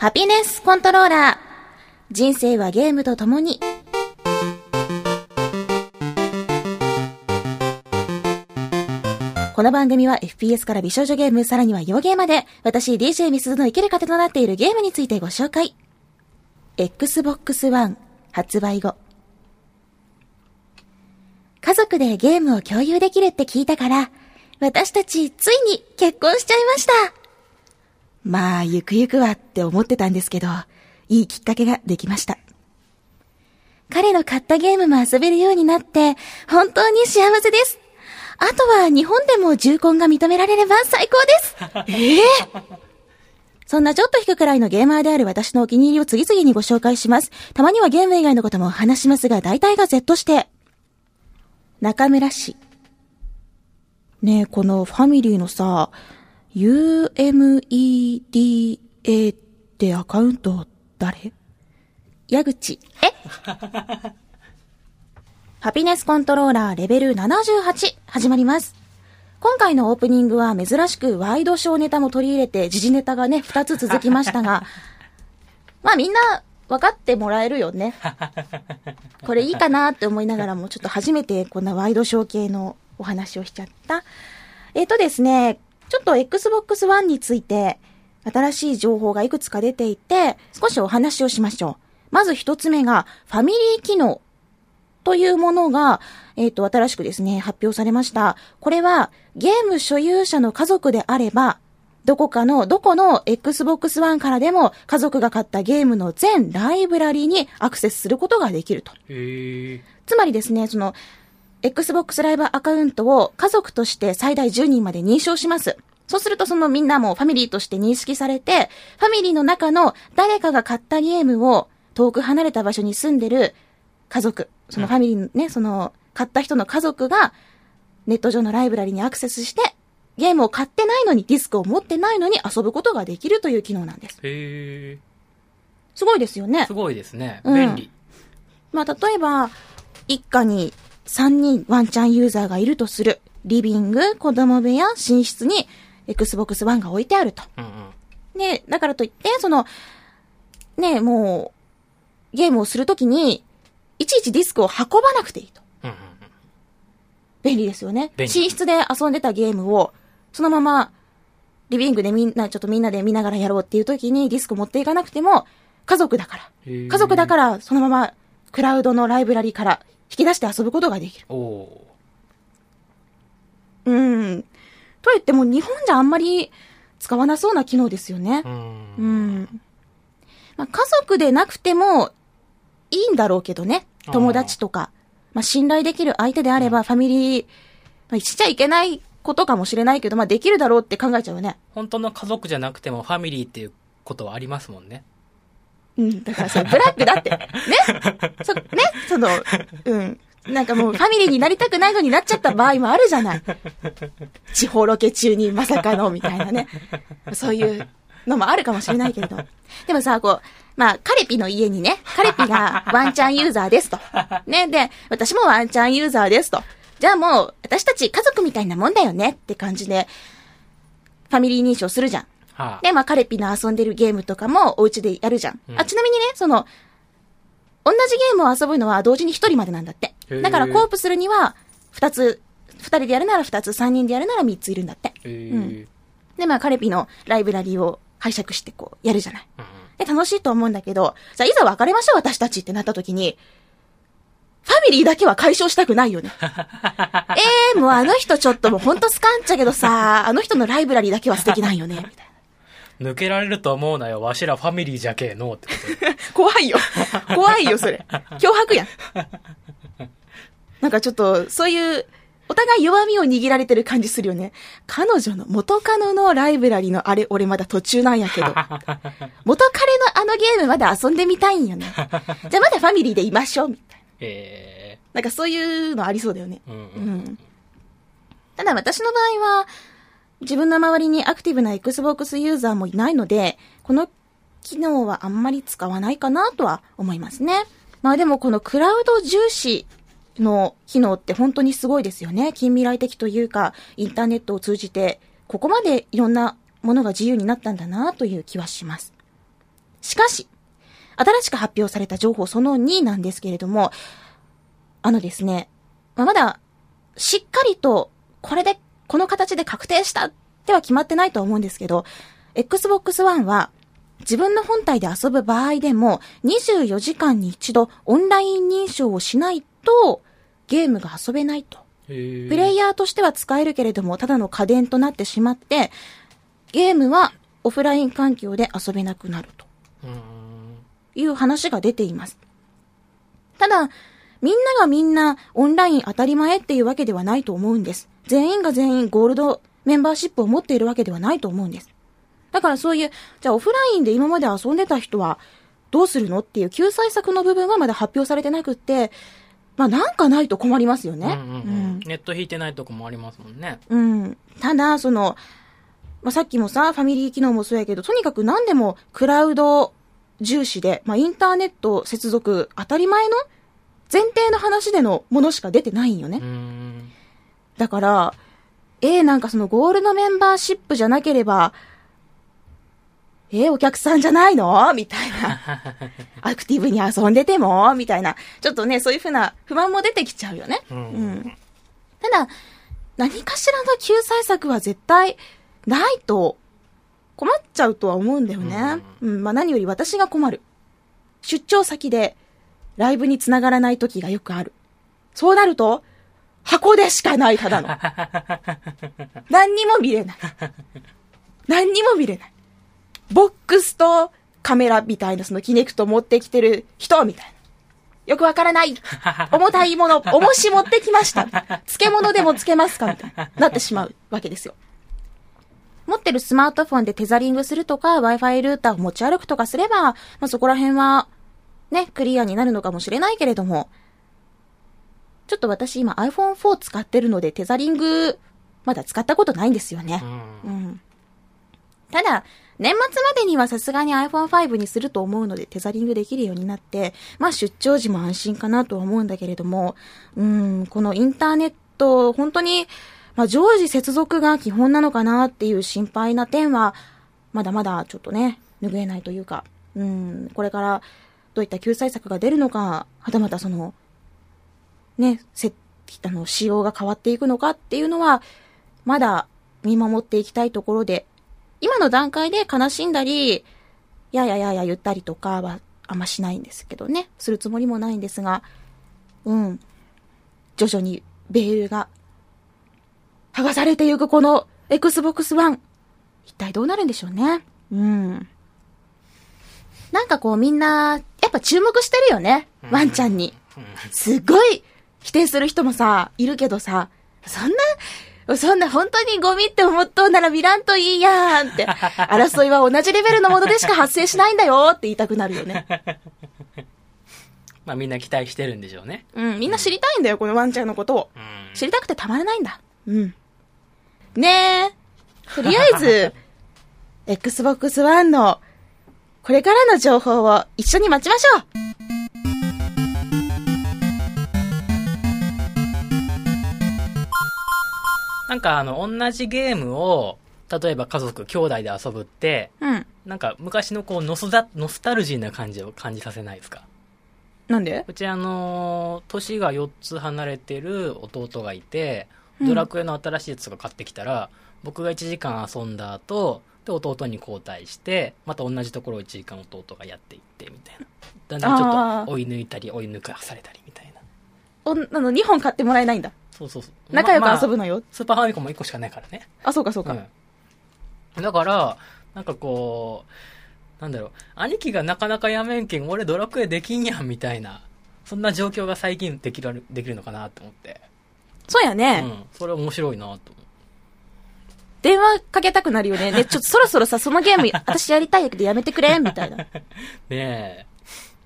ハピネスコントローラー。人生はゲームと共に。この番組は FPS から美少女ゲーム、さらには洋ゲーまで、私 DJ ミスズの生きる糧となっているゲームについてご紹介。Xbox One 発売後。家族でゲームを共有できるって聞いたから、私たちついに結婚しちゃいました。まあ、ゆくゆくはって思ってたんですけど、いいきっかけができました。彼の買ったゲームも遊べるようになって、本当に幸せです。あとは日本でも重婚が認められれば最高です。ええー、そんなちょっと引くくらいのゲーマーである私のお気に入りを次々にご紹介します。たまにはゲーム以外のことも話しますが、大体が Z して。中村氏。ねえ、このファミリーのさ、UMEDA ってアカウント誰？矢口。え？ハピネスコントローラーレベル78始まります。今回のオープニングは珍しくワイドショーネタも取り入れて時事ネタがね、2つ続きましたが、まあみんな分かってもらえるよね。これいいかなって思いながらも、ちょっと初めてこんなワイドショー系のお話をしちゃった。えっ、ー、とですね、ちょっと Xbox One について新しい情報がいくつか出ていて、少しお話をしましょう。まず一つ目が、ファミリー機能というものが、えっ、ー、と、新しくですね、発表されました。これは、ゲーム所有者の家族であれば、どこかの、どこの Xbox One からでも家族が買ったゲームの全ライブラリにアクセスすることができると。つまりですね、その、Xbox ライブアカウントを家族として最大10人まで認証します。そうするとそのみんなもファミリーとして認識されて、ファミリーの中の誰かが買ったゲームを遠く離れた場所に住んでる家族、そのファミリーね、その、買った人の家族が、ネット上のライブラリにアクセスして、ゲームを買ってないのに、ディスクを持ってないのに遊ぶことができるという機能なんです。へー。すごいですよね。すごいですね。便利。うん、まあ、例えば、一家に3人ワンチャンユーザーがいるとする。リビング、子供部屋、寝室に Xbox One が置いてあると。うんうん、で、だからといって、その、ね、もう、ゲームをするときに、いちいちディスクを運ばなくていいと。うんうんうん、便利ですよね。寝室で遊んでたゲームを、そのまま、リビングでみんな、ちょっとみんなで見ながらやろうっていう時にディスク持っていかなくても、家族だから。家族だから、そのまま、クラウドのライブラリから引き出して遊ぶことができる。うん。と言っても、日本じゃあんまり使わなそうな機能ですよね。うん。うんまあ、家族でなくてもいいんだろうけどね。友達とか。まあ、信頼できる相手であれば、ファミリー、まあ、しちゃいけないことかもしれないけど、まあ、できるだろうって考えちゃうよね。本当の家族じゃなくても、ファミリーっていうことはありますもんね。うん、だからそブラックだって。ね？そ、ね？その、うん。なんかもうファミリーになりたくないのになっちゃった場合もあるじゃない。地方ロケ中にまさかの、みたいなね。そういうのもあるかもしれないけれど。でもさ、こう、まあ、カレピの家にね、カレピがワンチャンユーザーですと。ね、で、私もワンチャンユーザーですと。じゃあもう、私たち家族みたいなもんだよねって感じで、ファミリー認証するじゃん。はあ、で、まあ、カレピの遊んでるゲームとかもお家でやるじゃん。うん、あ、ちなみにね、その、同じゲームを遊ぶのは同時に一人までなんだって。だからコープするには、二つ、二人でやるなら二つ、三人でやるなら三ついるんだって。うん。で、まあ、カレピのライブラリを拝借してこう、やるじゃない。うんで、楽しいと思うんだけど、さあ、いざ別れましょう、私たちってなった時に、ファミリーだけは解消したくないよね。え えー、もうあの人ちょっともうほんとスカンちゃけどさ、あの人のライブラリーだけは素敵なんよね、みたいな。抜けられると思うなよ。わしらファミリーじゃけえのってこと。怖いよ。怖いよ、それ。脅迫やん。なんかちょっと、そういうお互い弱みを握られてる感じするよね。彼女の元カノのライブラリのあれ、俺まだ途中なんやけど。元彼のあのゲームまだ遊んでみたいんよね。じゃあまだファミリーでいましょう、みたいな。えー、なんかそういうのありそうだよね。うん、うんうん、ただ私の場合は、自分の周りにアクティブな Xbox ユーザーもいないので、この機能はあんまり使わないかなとは思いますね。まあでもこのクラウド重視の機能って本当にすごいですよね。近未来的というか、インターネットを通じて、ここまでいろんなものが自由になったんだなという気はします。しかし、新しく発表された情報その2なんですけれども、あのですね、まあ、まだ、しっかりと、これで、この形で確定したっては決まってないと思うんですけど、Xbox One は、自分の本体で遊ぶ場合でも、24時間に一度オンライン認証をしないと、ゲームが遊べないと。プレイヤーとしては使えるけれども、ただの家電となってしまって、ゲームはオフライン環境で遊べなくなるという話が出ています。ただ、みんながみんなオンライン当たり前っていうわけではないと思うんです。全員が全員ゴールドメンバーシップを持っているわけではないと思うんです。だからそういう、じゃあオフラインで今まで遊んでた人はどうするのっていう救済策の部分はまだ発表されてなくって、まあなんかないと困りますよね。うんうんうんネット引いてないとこもありますもんね。うん。ただ、その、まあ、さっきもさ、ファミリー機能もそうやけど、とにかく何でもクラウド重視で、まあ、インターネット接続当たり前の前提の話でのものしか出てないんよね。だから、えー、なんかそのゴールドメンバーシップじゃなければ、えー、お客さんじゃないの？みたいな。アクティブに遊んでても？みたいな。ちょっとね、そういうふうな不満も出てきちゃうよね。うんうん。ただ、何かしらの救済策は絶対ないと困っちゃうとは思うんだよね。うん、まあ何より私が困る。出張先でライブに繋がらない時がよくある。そうなると、箱でしかない、ただの。何にも見れない。何にも見れない。ボックスとカメラみたいなそのキネクト持ってきてる人みたいな。よくわからない。重たいもの、重し持ってきました。漬物でも漬けますかみたいな。なってしまうわけですよ。持ってるスマートフォンでテザリングするとか、Wi-Fi ルーターを持ち歩くとかすれば、まあ、そこら辺は、ね、クリアになるのかもしれないけれども、ちょっと私今 iPhone4 使ってるので、テザリング、まだ使ったことないんですよねう。んうん。ただ、年末までにはさすがに iPhone5 にすると思うので、テザリングできるようになって、まあ出張時も安心かなとは思うんだけれども、うん、このインターネット、本当に、まあ常時接続が基本なのかなっていう心配な点は、まだまだちょっとね、拭えないというか、うん、これからどういった救済策が出るのか、はたまたその、ね、せ、あの、仕様が変わっていくのかっていうのは、まだ見守っていきたいところで、今の段階で悲しんだり、やややや言ったりとかはあんましないんですけどね。するつもりもないんですが、うん。徐々にベールが剥がされていくこの Xbox One。一体どうなるんでしょうね。うん。なんかこうみんな、やっぱ注目してるよね。ワンちゃんに。すっごい否定する人もさ、いるけどさ、そんな、そんな本当にゴミって思っとうなら見らんといいやんって、争いは同じレベルのものでしか発生しないんだよって言いたくなるよね。まあみんな期待してるんでしょうね。うん、みんな知りたいんだよ、このワンちゃんのことを。うん。知りたくてたまらないんだ。うん。ねえ。とりあえず、Xbox One の、これからの情報を一緒に待ちましょう。なんかあの、同じゲームを、例えば家族、兄弟で遊ぶって、うん。なんか昔のこうノスダ、ノスタルジーな感じを感じさせないですか？なんで？うちあのー年が4つ離れてる弟がいて、うんドラクエの新しいやつとか買ってきたら、僕が1時間遊んだ後、で、弟に交代して、また同じところを1時間弟がやっていって、みたいな。だんだんちょっと追い抜いたり、追い抜かされたり、みたいな。お、あの、2本買ってもらえないんだ。そうそうそう。仲良くままあ遊ぶのよ。スーパーファミコンも1個しかないからね。あ、そうかそうか。うん。だから、なんかこう、なんだろう、兄貴がなかなかやめんけん、俺ドラクエできんやん、みたいな。そんな状況が最近できる、できるのかなって思って。そうやね。うん。それ面白いなと。電話かけたくなるよね。で、ちょっとそろそろさ、そのゲーム、私やりたいけどやめてくれみたいな。ねえ。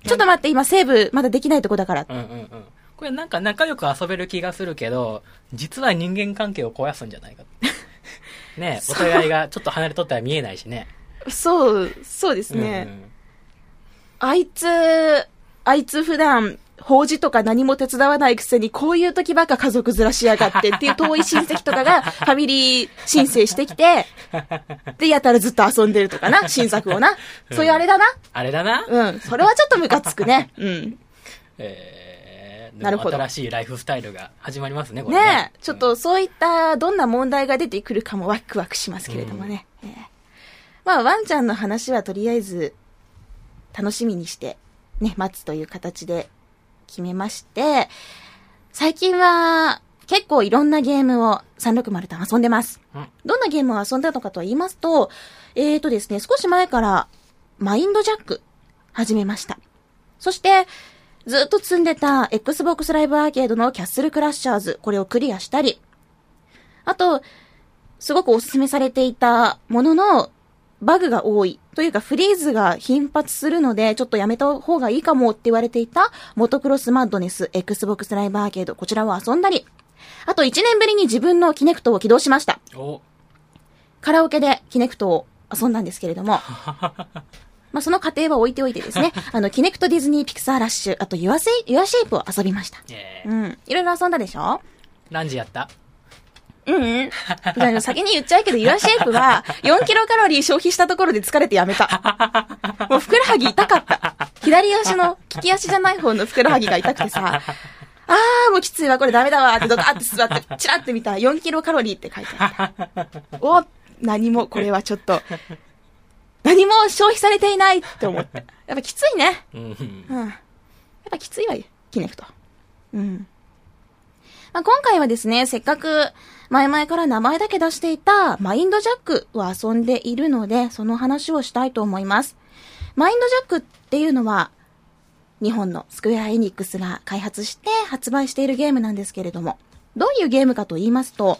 ちょっと待って、今セーブまだできないとこだから。うんうんうん。これなんか仲良く遊べる気がするけど、実は人間関係を壊すんじゃないか。ねえ、お互いがちょっと離れとったら見えないしね。そう、そうですね。あいつ、あいつ普段法事とか何も手伝わないくせに、こういう時ばっか家族ずらしやがってっていう遠い親戚とかが ファミリー申請してきて、で、やたらずっと遊んでるとかな、新作をな。そういうあれだな。あれだな？うん。それはちょっとムカつくね。うん。えー、なるほど新しいライフスタイルが始まりますね、これねえ、ちょっとそういったどんな問題が出てくるかもワクワクしますけれどもね。ええまあ、ワンちゃんの話はとりあえず楽しみにして、ね、待つという形で決めまして、最近は結構いろんなゲームを360と遊んでます。うんどんなゲームを遊んだのかと言いますと、えーとですね、少し前からマインドジャック始めました。そして、ずっと積んでた Xbox ライブアーケードのキャッスルクラッシャーズ、これをクリアしたり、あと、すごくおすすめされていたものの、バグが多い。というか、フリーズが頻発するので、ちょっとやめた方がいいかもって言われていた、モトクロスマッドネス Xbox ライブアーケード、こちらを遊んだり、あと1年ぶりに自分のキネクトを起動しました。お、カラオケでキネクトを遊んだんですけれども、まあその過程は置いておいてですね、あの、キネクトディズニーピクサーラッシュ、あとユアセイ、ユアシェイプを遊びました。えーうん。いろいろ遊んだでしょ？何時やった？うんうん。あの先に言っちゃうけど、ユアシェイプは4キロカロリー消費したところで疲れてやめた。もうふくらはぎ痛かった。左足の、利き足じゃない方のふくらはぎが痛くてさ、あーもうきついわ、これダメだわってドカーって座って、チラって見たら4キロカロリーって書いてあった。お何も、これはちょっと、何も消費されていないって思って。やっぱきついね。うん。うん。やっぱきついわよ、キネクト。うん。まあ、今回はですね、せっかく前々から名前だけ出していたマインドジャックを遊んでいるので、その話をしたいと思います。マインドジャックっていうのは、日本のスクエアエニックスが開発して発売しているゲームなんですけれども、どういうゲームかと言いますと、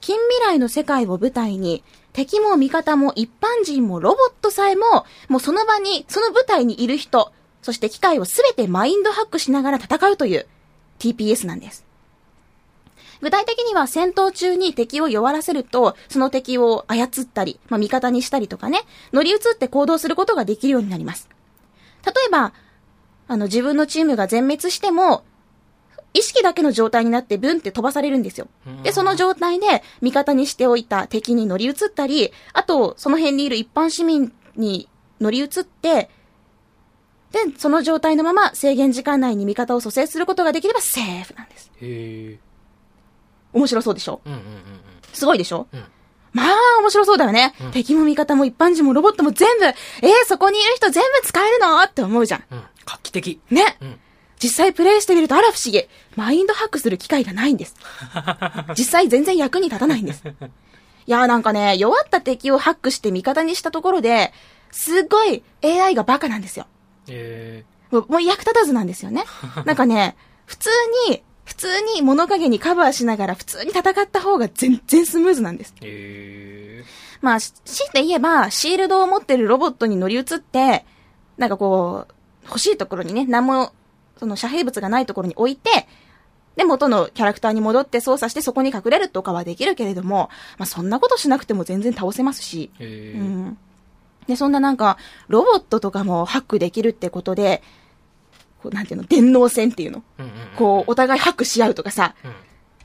近未来の世界を舞台に、敵も味方も一般人もロボットさえも、もうその場に、その舞台にいる人、そして機械をすべてマインドハックしながら戦うという TPS なんです。具体的には戦闘中に敵を弱らせると、その敵を操ったり、まあ、味方にしたりとかね、乗り移って行動することができるようになります。例えば、あの、自分のチームが全滅しても、意識だけの状態になってブンって飛ばされるんですよ。で、その状態で味方にしておいた敵に乗り移ったり、あと、その辺にいる一般市民に乗り移って、で、その状態のまま制限時間内に味方を蘇生することができればセーフなんです。へえ。面白そうでしょ？うんうんうんすごいでしょ？うん。うん。まあ、面白そうだよね。敵も味方も一般人もロボットも全部、えー、そこにいる人全部使えるの？って思うじゃん。うん。画期的。ね。うん。実際プレイしてみるとあら不思議。マインドハックする機会がないんです。実際全然役に立たないんです。いやーなんかね、弱った敵をハックして味方にしたところで、すっごい AI がバカなんですよ。えもうもう役立たずなんですよね。なんかね、普通に、普通に物陰にカバーしながら普通に戦った方が全然スムーズなんです。まあ、し強いて言えば、シールドを持ってるロボットに乗り移って、なんかこう、欲しいところにね、何も、その遮蔽物がないところに置いて、で、元のキャラクターに戻って操作してそこに隠れるとかはできるけれども、まあそんなことしなくても全然倒せますし。うん。で、そんななんか、ロボットとかもハックできるってことで、こうなんていうの、電脳戦っていうの？うんうんうん。こう、お互いハックし合うとかさ、うん。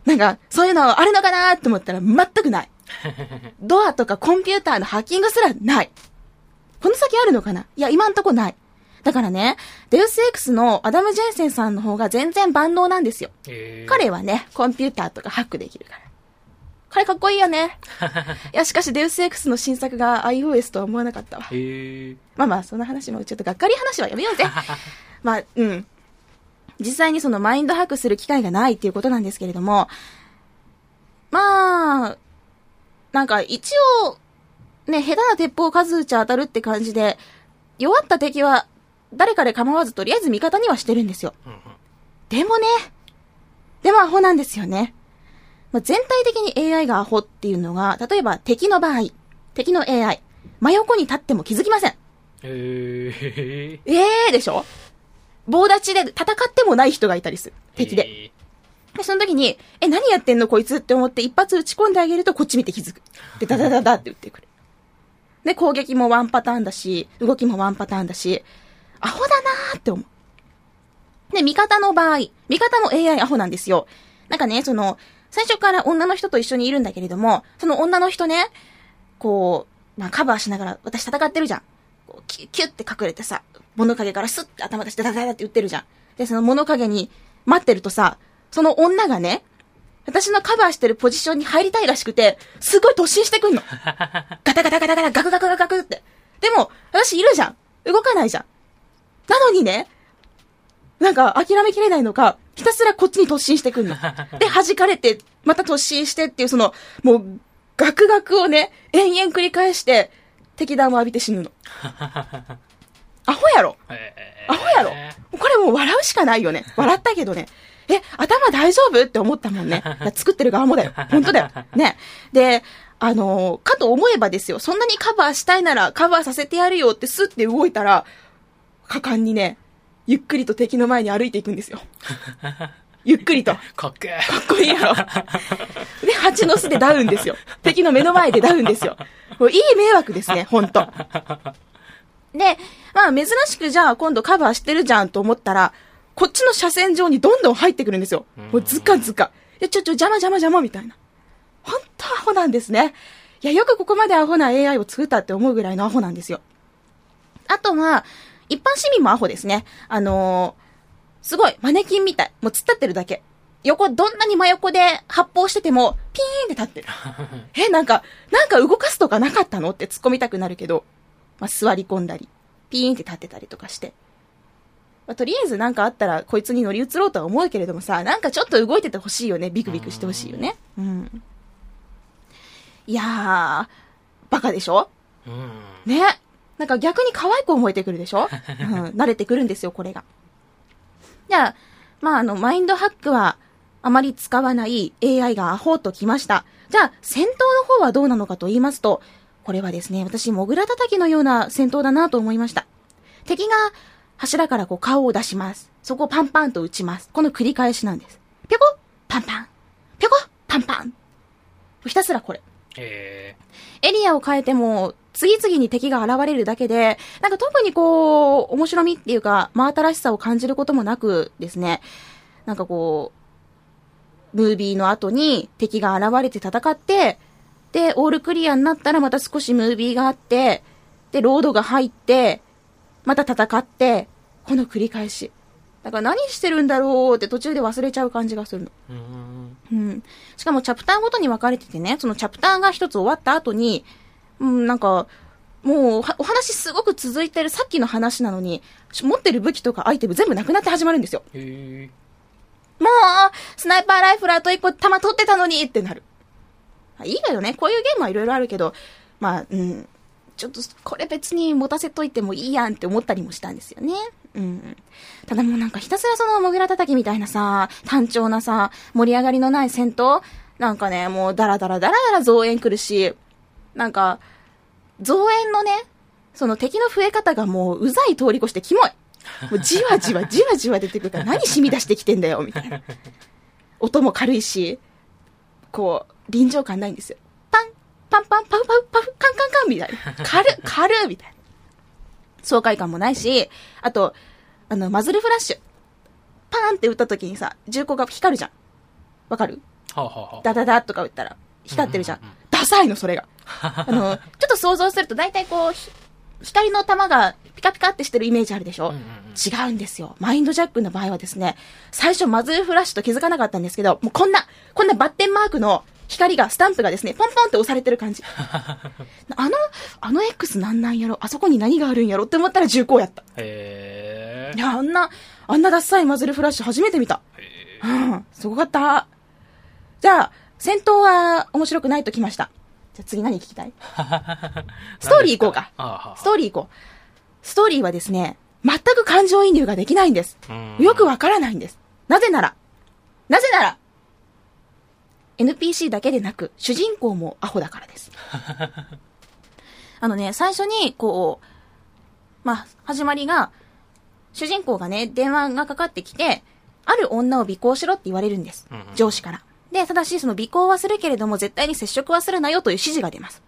なんか、そういうのあるのかなって思ったら全くない。ドアとかコンピューターのハッキングすらない。この先あるのかな？いや、今んとこない。だからね、デウス X のアダム・ジェンセンさんの方が全然万能なんですよ。えー。彼はね、コンピューターとかハックできるから。彼かっこいいよね。いや、しかしデウス X の新作が iOS とは思わなかったわ。えー。まあまあ、その話もちょっとがっかり話はやめようぜ。まあ、うん。実際にそのマインドハックする機会がないっていうことなんですけれども、まあ、なんか一応、ね、下手な鉄砲数撃ち当たるって感じで、弱った敵は誰かで構わずとりあえず味方にはしてるんですよ。でもね、でもアホなんですよね。まあ、全体的に AI がアホっていうのが、例えば敵の場合、敵の AI、真横に立っても気づきません。えー。ええー、でしょ？棒立ちで戦ってもない人がいたりする。敵で。えで、その時に、え、何やってんのこいつって思って一発撃ち込んであげるとこっち見て気づく。で、ダダダダって撃ってくる。で、攻撃もワンパターンだし、動きもワンパターンだし、アホだなーって思う。で、味方の場合、味方も AI アホなんですよ。なんかね、その、最初から女の人と一緒にいるんだけれども、その女の人ね、こう、まあ、カバーしながら、私戦ってるじゃん。こうキュッキュッて隠れてさ、物陰からスッて頭出してダダダダって打ってるじゃん。で、その物陰に待ってるとさ、その女がね、私のカバーしてるポジションに入りたいらしくて、すごい突進してくんの。ガタガタガタガタ、ガクガクガクガクって。でも、私いるじゃん。動かないじゃん。なのにね、なんか諦めきれないのか、ひたすらこっちに突進してくんの。で、弾かれて、また突進してっていう、その、もう、ガクガクをね、延々繰り返して、敵弾を浴びて死ぬの。アホやろえアホやろこれもう笑うしかないよね。笑ったけどね。え、頭大丈夫って思ったもんね。作ってる側もだよ。本当だよ。ね。で、あのーかと思えばですよ。そんなにカバーしたいならカバーさせてやるよってスッて動いたら、果敢にね、ゆっくりと敵の前に歩いていくんですよ。ゆっくりと。かかっけえ。っこいいやろ。で、蜂の巣でダウンですよ。敵の目の前でダウンですよ。もういい迷惑ですね、ほんと。で、まあ珍しくじゃあ今度カバーしてるじゃんと思ったら、こっちの車線上にどんどん入ってくるんですよ。もうズカズカ。で、ちょちょ邪魔邪魔邪魔みたいな。ほんとアホなんですね。いや、よくここまでアホな AI を作ったって思うぐらいのアホなんですよ。あとは、一般市民もアホですね。あのーすごい、マネキンみたい。もう突っ立ってるだけ。横、どんなに真横で発砲してても、ピーンって立ってる。え、なんか、なんか動かすとかなかったの？って突っ込みたくなるけど、まあ、座り込んだり、ピーンって立ってたりとかして。まあ、とりあえずなんかあったら、こいつに乗り移ろうとは思うけれどもさ、なんかちょっと動いててほしいよね。ビクビクしてほしいよね。うん。いやー、バカでしょ？うん。ね。なんか逆に可愛く思えてくるでしょ？うん、慣れてくるんですよ、これが。じゃあ、まあ、あの、マインドハックはあまり使わない AI がアホときました。じゃあ、戦闘の方はどうなのかと言いますと、これはですね、私、モグラ叩きのような戦闘だなと思いました。敵が柱からこう顔を出します。そこをパンパンと打ちます。この繰り返しなんです。ぴょこパンパン。ぴょこパンパン。ひたすらこれ。えエリアを変えても、次々に敵が現れるだけで、なんか特にこう、面白みっていうか、真新しさを感じることもなくですね、なんかこう、ムービーの後に敵が現れて戦って、で、オールクリアになったらまた少しムービーがあって、で、ロードが入って、また戦って、この繰り返し。だから何してるんだろうって途中で忘れちゃう感じがするの。ー。うん。うん。しかもチャプターごとに分かれててね、そのチャプターが一つ終わった後に、うん、なんか、もうはお話すごく続いてるさっきの話なのに、持ってる武器とかアイテム全部なくなって始まるんですよ。もう、スナイパーライフルあと一個弾取ってたのにってなる。あいいけどね、こういうゲームはいろいろあるけど、まあ、うん、ちょっとこれ別に持たせといてもいいやんって思ったりもしたんですよね。うん。ただもうなんかひたすらそのモグラ叩きみたいなさ、単調なさ、盛り上がりのない戦闘なんかね、もうダラダラダラダラ増援来るし、なんか、増援のね、その敵の増え方がもううざい通り越してキモい。もうじわじわ じわじわ出てくるから何染み出してきてんだよ、みたいな。音も軽いし、こう、臨場感ないんですよ。パン、パンパン、パフパフパフ、カンカンカンみたいな。軽っ、軽っみたいな。爽快感もないし、あと、あの、マズルフラッシュ。パーンって撃った時にさ、銃口が光るじゃん。わかる？はあ、はあはあ、ダダダとか撃ったら、光ってるじゃんうんうんうん。ダサいの、それが。あの、ちょっと想像すると大体こう、ひ光の玉がピカピカってしてるイメージあるでしょ、うんうんうん違うんですよ。マインドジャックの場合はですね、最初マズルフラッシュと気づかなかったんですけど、もうこんな、こんなバッテンマークの光が、スタンプがですね、ポンポンって押されてる感じ。あの、あの X なんなんやろ？あそこに何があるんやろって思ったら重厚やった。へえい。や、あんな、あんなダッサいマズルフラッシュ初めて見た。へうん、すごかった。じゃあ、戦闘は面白くないときました。じゃあ次何聞きたい？ー ストーリー行こうかああはあストーリー行こう。ストーリーはですね、全く感情移入ができないんです。うんよくわからないんです。なぜなら、なぜなら、NPC だけでなく、主人公もアホだからです。あのね、最初に、こう、まあ、始まりが、主人公がね、電話がかかってきて、ある女を尾行しろって言われるんですうんうん。上司から。で、ただし、その尾行はするけれども、絶対に接触はするなよという指示が出ます。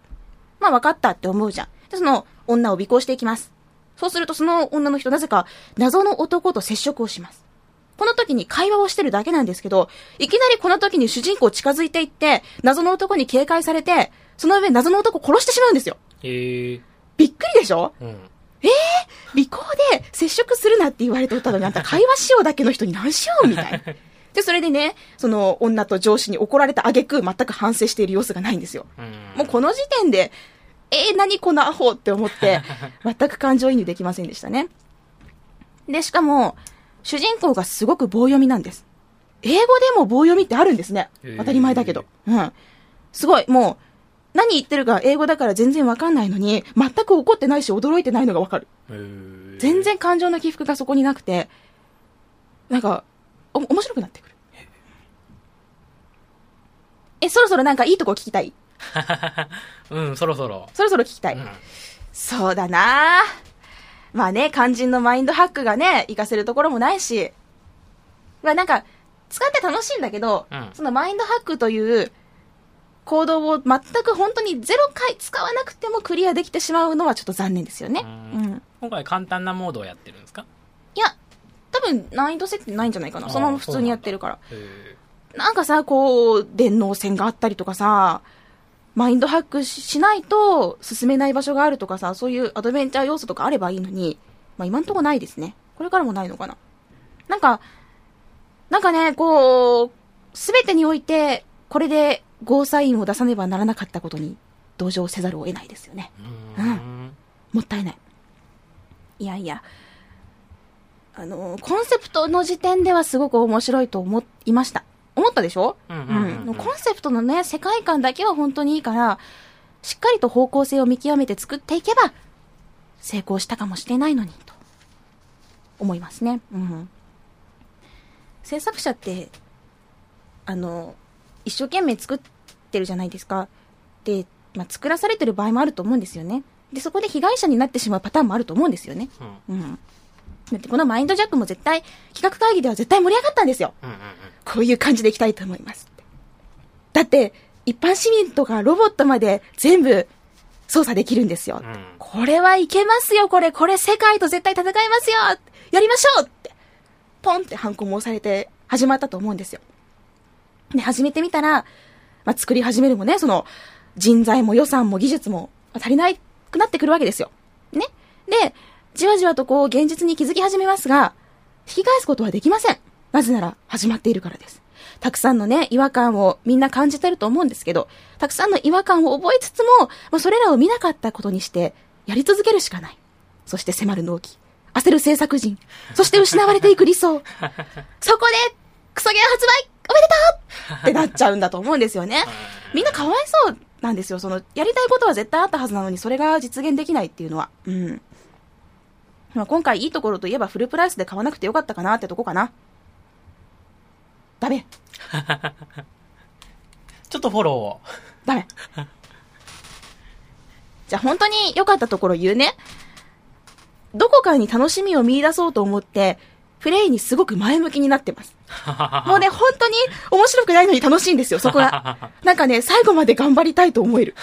まあ、分かったって思うじゃん。で、その女を尾行していきます。そうすると、その女の人、なぜか、謎の男と接触をします。この時に会話をしてるだけなんですけど、いきなりこの時に主人公近づいていって、謎の男に警戒されて、その上謎の男を殺してしまうんですよ。へえ。びっくりでしょ？うん。尾行で接触するなって言われておったのに、あんた会話しようだけの人に何しようみたいな。で、それでね、その女と上司に怒られた挙句、全く反省している様子がないんですよ。うん。もうこの時点で、えー、何このアホって思って、全く感情移入できませんでしたね。で、しかも、主人公がすごく棒読みなんです。英語でも棒読みってあるんですね。当たり前だけど。うん。すごい、もう、何言ってるか英語だから全然わかんないのに、全く怒ってないし驚いてないのがわかる。全。然感情の起伏がそこになくて、なんか、お、面白くなってくる。え、そろそろなんかいいとこ聞きたい？うん、そろそろ。そろそろ聞きたい。うん。そうだなまあね、肝心のマインドハックがね、活かせるところもないし、まあなんか、使って楽しいんだけど、うんそのマインドハックという行動を全く本当にゼロ回使わなくてもクリアできてしまうのはちょっと残念ですよね。ううんん。今回簡単なモードをやってるんですか？いや、多分難易度設定ないんじゃないかな。そのまま普通にやってるから。へえ。なんかさ、こう、電脳線があったりとかさ、マインドハックしないと進めない場所があるとかさ、そういうアドベンチャー要素とかあればいいのに、まあ今んとこないですね。これからもないのかな。なんか、なんかね、こう、すべてにおいて、これでゴーサインを出さねばならなかったことに同情せざるを得ないですよね。うんもったいない。いやいや、あの、コンセプトの時点ではすごく面白いと思いました。思ったでしょ？コンセプトのね、世界観だけは本当にいいから、しっかりと方向性を見極めて作っていけば、成功したかもしれないのに、と、思いますね。うん。制作者って、あの、一生懸命作ってるじゃないですか。で、まあ、作らされてる場合もあると思うんですよね。で、そこで被害者になってしまうパターンもあると思うんですよね。うん。うんうん。だってこのマインドジャックも絶対、企画会議では絶対盛り上がったんですよ。うんうんこういう感じでいきたいと思います。だって、一般市民とかロボットまで全部操作できるんですよ。うん。これはいけますよ、これ、これ世界と絶対戦いますよやりましょうって、ポンってハンコも押されて始まったと思うんですよ。で、始めてみたら、まあ、作り始めるもね、その、人材も予算も技術も足りなくなってくるわけですよ。ね。で、じわじわとこう、現実に気づき始めますが、引き返すことはできません。なぜなら、始まっているからです。たくさんのね、違和感をみんな感じてると思うんですけど、たくさんの違和感を覚えつつも、まあ、それらを見なかったことにして、やり続けるしかない。そして迫る納期。焦る制作人。そして失われていく理想。そこで、クソゲー発売おめでとうってなっちゃうんだと思うんですよね。みんなかわいそうなんですよ。その、やりたいことは絶対あったはずなのに、それが実現できないっていうのは。うん。まあ、今回いいところといえばフルプライスで買わなくてよかったかなってとこかな。ダメ。ちょっとフォローを。ダメ。じゃあ本当に良かったところ言うね。どこかに楽しみを見出そうと思って、プレイにすごく前向きになってます。もうね、本当に面白くないのに楽しいんですよ、そこが。なんかね、最後まで頑張りたいと思える。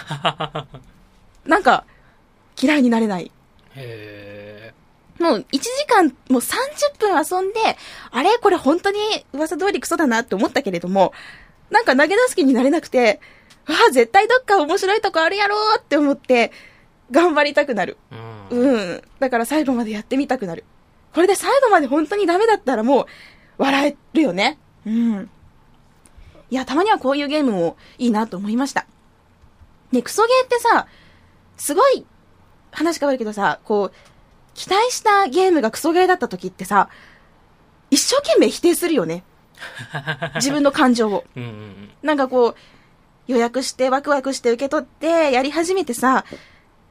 なんか、嫌いになれない。へもう1時間、もう30分遊んで、あれこれ本当に噂通りクソだなって思ったけれども、なんか投げ出す気になれなくて、わあ、絶対どっか面白いとこあるやろうって思って、頑張りたくなる。ーうん。うん。だから最後までやってみたくなる。これで最後まで本当にダメだったらもう、笑えるよね。うん。いや、たまにはこういうゲームもいいなと思いました。ね、クソゲーってさ、すごい、話変わるけどさ、こう、期待したゲームがクソゲーだった時ってさ、一生懸命否定するよね。自分の感情を。うんうんうん。なんかこう、予約してワクワクして受け取ってやり始めてさ、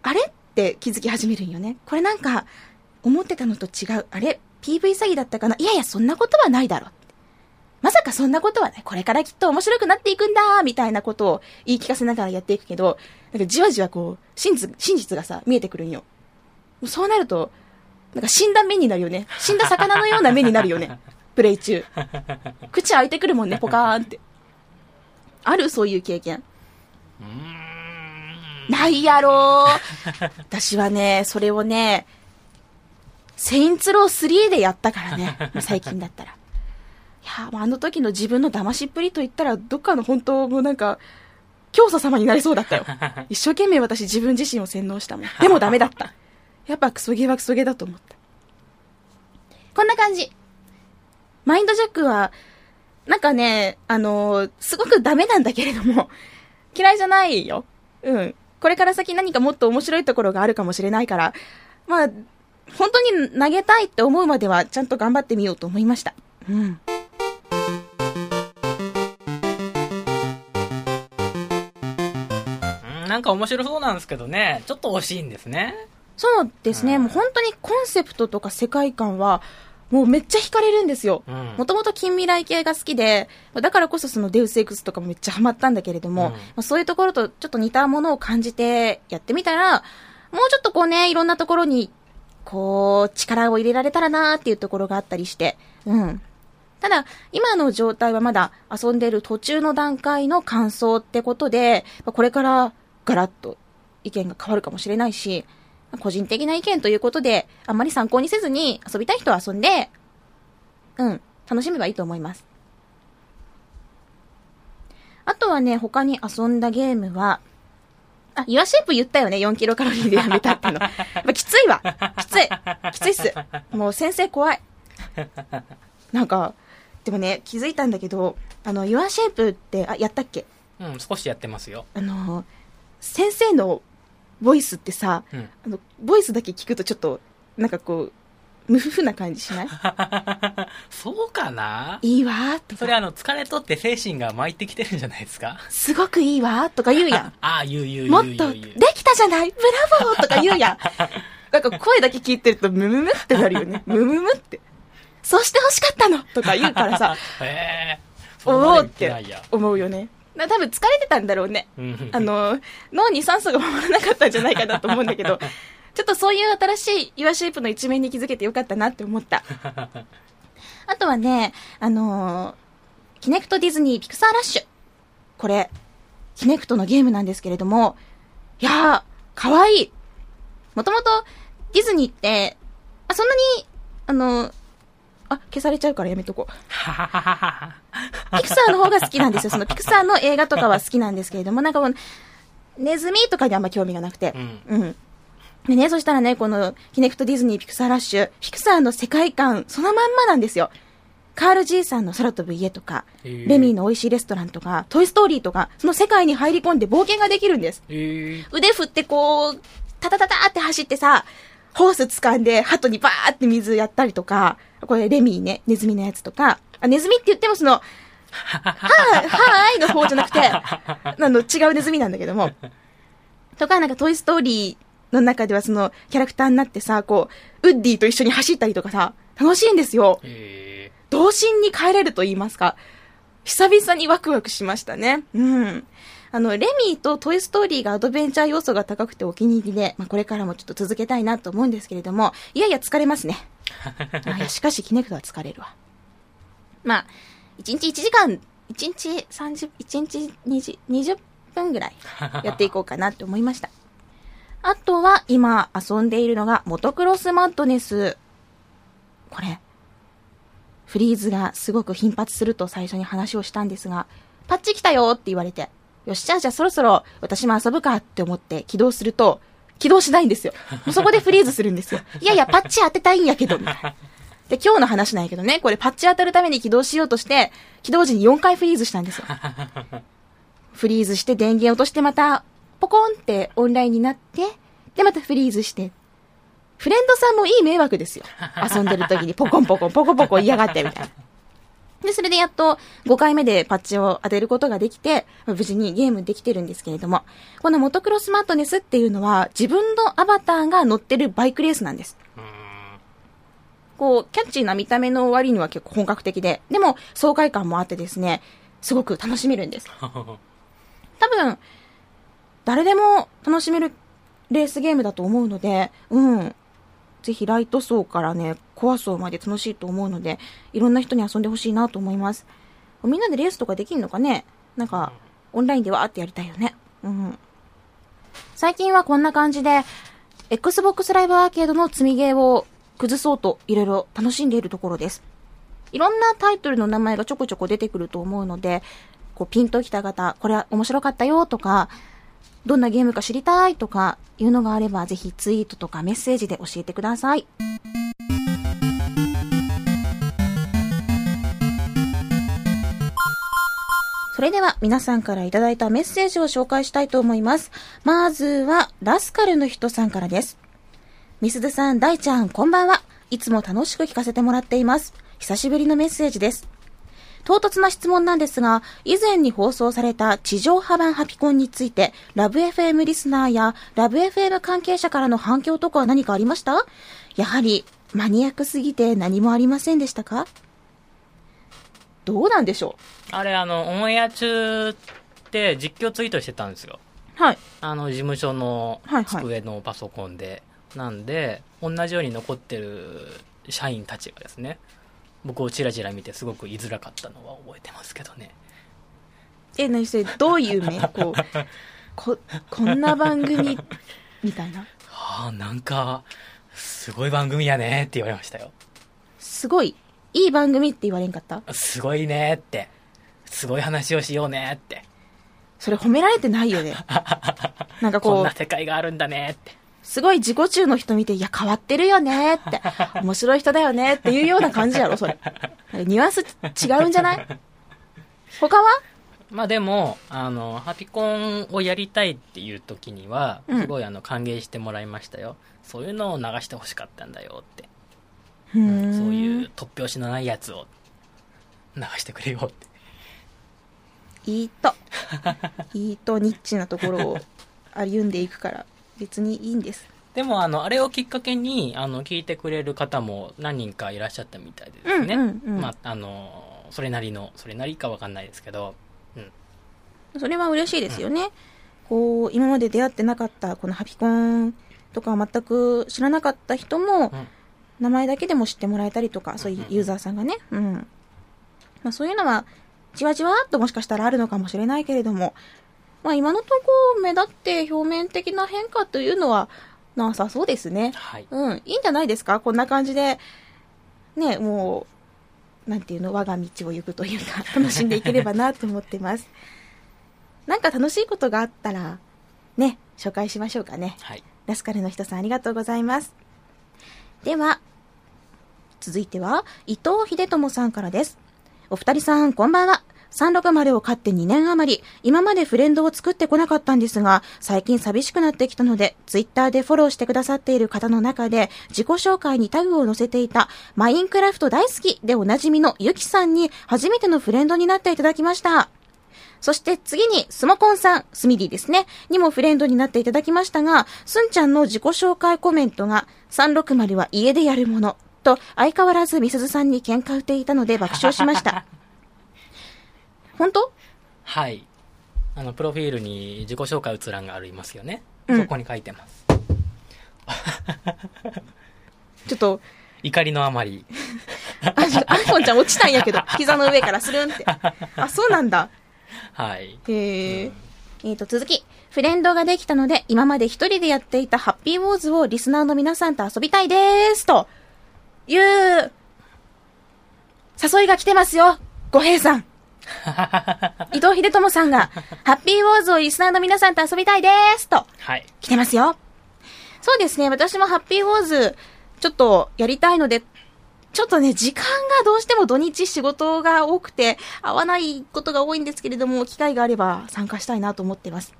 あれって気づき始めるんよね。これなんか、思ってたのと違う。あれ ?PV 詐欺だったかないやいや、そんなことはないだろ。まさかそんなことはない。これからきっと面白くなっていくんだみたいなことを言い聞かせながらやっていくけど、なんかじわじわこう、真実、真実がさ、見えてくるんよ。そうなると、なんか死んだ目になるよね。死んだ魚のような目になるよね。プレイ中。口開いてくるもんね、ポカーンって。ある？そういう経験。ないやろー私はね、それをね、セインツロー3でやったからね。最近だったら。はあ、まああの時の自分の騙しっぷりと言ったら、どっかの本当もうなんか、教祖様になりそうだったよ。一生懸命私自分自身を洗脳したもん。でもダメだった。やっぱクソゲーはクソゲーだと思った。こんな感じ。マインドジャックは、なんかね、あのーすごくダメなんだけれども、嫌いじゃないよ。うん。これから先何かもっと面白いところがあるかもしれないから、まあ、本当に投げたいって思うまではちゃんと頑張ってみようと思いました。うん。うんなんか面白そうなんですけどね、ちょっと惜しいんですね。そうですね、うん。もう本当にコンセプトとか世界観は、もうめっちゃ惹かれるんですよ。うん。もともと近未来系が好きで、だからこそそのデウス X とかもめっちゃハマったんだけれども、うん。まあそういうところとちょっと似たものを感じてやってみたら、もうちょっとこうね、いろんなところに、こう、力を入れられたらなーっていうところがあったりして、うん。ただ、今の状態はまだ遊んでる途中の段階の感想ってことで、まあこれからガラッと意見が変わるかもしれないし、まあ個人的な意見ということで、あんまり参考にせずに遊びたい人は遊んで、うん、楽しめばいいと思います。あとはね、他に遊んだゲームは、あ、ユアシェイプ言ったよね、4キロカロリーでやめたっての。やっぱきついわ。きつい。きついっす。もう先生怖い。なんか、でもね、気づいたんだけど、あの、ユアシェイプって、あ、やったっけ？うん、少しやってますよ。あの、先生のボイスってさ、うん。あの、ボイスだけ聞くとちょっと、なんかこう、無夫婦な感じしない？そうかな？いいわーとか、それあの、疲れとって精神が巻いてきてるんじゃないですか？すごくいいわーとか言うやん。ああ、言う言うもっと、言う言うで言う。きたじゃない？ブラボーとか言うやん。なんか声だけ聞いてると、ムムムってなるよね。ムムムって。そうして欲しかったのとか言うからさ、へえ。おおーって。思うよね。だ多分疲れてたんだろうね。うんあの、脳に酸素が回らなかったんじゃないかなと思うんだけど、ちょっとそういう新しいユアシェイプの一面に気づけてよかったなって思った。あとはね、あのーキネクトディズニーピクサーラッシュ。これ、キネクトのゲームなんですけれども、いやー、かわいい。もともとディズニーって、あ、そんなに、あのーあ、消されちゃうからやめとこう。ピクサーの方が好きなんですよ。そのピクサーの映画とかは好きなんですけれども、なんかこの、ネズミとかにあんま興味がなくてう。ん。うん。でね、そしたらね、この、キネクトディズニーピクサーラッシュ、ピクサーの世界観、そのまんまなんですよ。カール・ジーさんの空飛ぶ家とか、へーレミーの美味しいレストランとか、トイ・ストーリーとか、その世界に入り込んで冒険ができるんです。ええ。腕振ってこう、タタタタって走ってさ、ホース掴んで、鳩にバーって水やったりとか、これレミーね、ネズミのやつとか、あネズミって言ってもその、はー、はーいの方じゃなくて、あの、違うネズミなんだけども。とか、なんかトイストーリーの中ではその、キャラクターになってさ、こう、ウッディと一緒に走ったりとかさ、楽しいんですよ。え童心に帰れると言いますか、久々にワクワクしましたね。うん。あの、レミーとトイストーリーがアドベンチャー要素が高くてお気に入りで、まあ、これからもちょっと続けたいなと思うんですけれども、いやいや疲れますね。あいや、しかしキネクトは疲れるわ。まあ、1日1時間、1日30、1日20 20分ぐらい やっていこうかなって思いました。あとは今遊んでいるのがモトクロスマッドネス。これ、フリーズがすごく頻発すると最初に話をしたんですが、パッチ来たよって言われて、よし、じゃあじゃあそろそろ私も遊ぶかって思って起動すると、起動しないんですよ。もうそこでフリーズするんですよ。いやいや、パッチ当てたいんやけど、みたいな。で、今日の話なんやけどね、これパッチ当たるために起動しようとして、起動時に4回フリーズしたんですよ。フリーズして電源落としてまた、ポコンってオンラインになって、で、またフリーズして。フレンドさんもいい迷惑ですよ。遊んでる時にポコンポコン、ポコポコ嫌がってみたいな。で、それでやっと5回目でパッチを当てることができて、まあ無事にゲームできてるんですけれども、このモトクロスマットネスっていうのは自分のアバターが乗ってるバイクレースなんです。こう、キャッチーな見た目の割には結構本格的で、でも爽快感もあってですね、すごく楽しめるんです。多分、誰でも楽しめるレースゲームだと思うので、うん。ぜひライト層からね、コア層まで楽しいと思うので、いろんな人に遊んでほしいなと思います。みんなでレースとかできんのかね？なんか、オンラインでわーってやりたいよね。うん。最近はこんな感じで、Xbox ライブアーケードの積みゲーを崩そうといろいろ楽しんでいるところです。いろんなタイトルの名前がちょこちょこ出てくると思うので、こうピンときた方、これは面白かったよとか、どんなゲームか知りたいとかいうのがあれば、ぜひツイートとかメッセージで教えてください。それでは皆さんからいただいたメッセージを紹介したいと思います。まずは、ラスカルの人さんからです。ミスズさん、大ちゃん、こんばんは。いつも楽しく聞かせてもらっています。久しぶりのメッセージです。唐突な質問なんですが、以前に放送された地上波版ハピコンについて、ラブ FM リスナーやラブ FM 関係者からの反響とかは何かありました？やはり、マニアックすぎて何もありませんでしたか？どうなんでしょあれ、あの、オンエア中って実況ツイートしてたんですよ。うはい。あの、事務所のはいはい机のパソコンで。なんで、同じように残ってる社員たちがですね、僕をチラチラ見てすごく言いづらかったのは覚えてますけどね。え、何それ、どういうね、こう、こ、こんな番組、みたいな？はあ、なんか、すごい番組やねって言われましたよ。すごい、いい番組って言われんかった？すごいねって。すごい話をしようねって。それ褒められてないよね。なんかこんこう、な世界があるんだねって。すごい自己中の人見て、いや、変わってるよねって、面白い人だよねっていうような感じやろ、それ。ニュアンス違うんじゃない？他は？まあでも、あの、ハピコンをやりたいっていう時には、うんすごいあの、歓迎してもらいましたよ。そういうのを流してほしかったんだよって。ううんそういう突拍子のないやつを流してくれよって。いいと。いいとニッチなところを歩んでいくから、別にいいんです。でも、あの、あれをきっかけに、あの、聞いてくれる方も何人かいらっしゃったみたいでですね。うんうんうんまあ、あの、それなりの、それなりかわかんないですけど、うん。それは嬉しいですよね。こう、今まで出会ってなかった、このハピコンとか全く知らなかった人も、うん名前だけでも知ってもらえたりとか、そういうユーザーさんがね、うん。まあそういうのは、じわじわっともしかしたらあるのかもしれないけれども、まあ今のところ目立って表面的な変化というのはなさそうですね。はい。うん、いいんじゃないですか？こんな感じで、ね、もう、なんていうの、我が道を行くというか、楽しんでいければなと思ってます。なんか楽しいことがあったら、ね、紹介しましょうかね。はい。ラスカルの人さんありがとうございます。では、続いては、伊藤秀友さんからです。お二人さん、こんばんは。360を飼って2年余り、今までフレンドを作ってこなかったんですが、最近寂しくなってきたので、ツイッターでフォローしてくださっている方の中で、自己紹介にタグを載せていた、マインクラフト大好きでおなじみのゆきさんに、初めてのフレンドになっていただきました。そして次に、スモコンさん、スミディですね、にもフレンドになっていただきましたが、スンちゃんの自己紹介コメントが、360は家でやるもの、と相変わらずみすずさんに喧嘩売っていたので爆笑しました。本当？はい。あの、プロフィールに自己紹介閲覧がありますよね。うんそこに書いてます。ちょっと、怒りのあまり。あ、ちょっと、アイコンちゃん落ちたんやけど、膝の上からスルンって。あ、そうなんだ。はい。へえ。えーと、続き。フレンドができたので、今まで一人でやっていたハッピーウォーズをリスナーの皆さんと遊びたいです。という、誘いが来てますよ。ご平さん。伊藤秀友さんが、ハッピーウォーズをリスナーの皆さんと遊びたいです。と、はい。来てますよ。そうですね。私もハッピーウォーズ、ちょっとやりたいので、ちょっとね、時間がどうしても土日仕事が多くて、合わないことが多いんですけれども、機会があれば参加したいなと思ってます。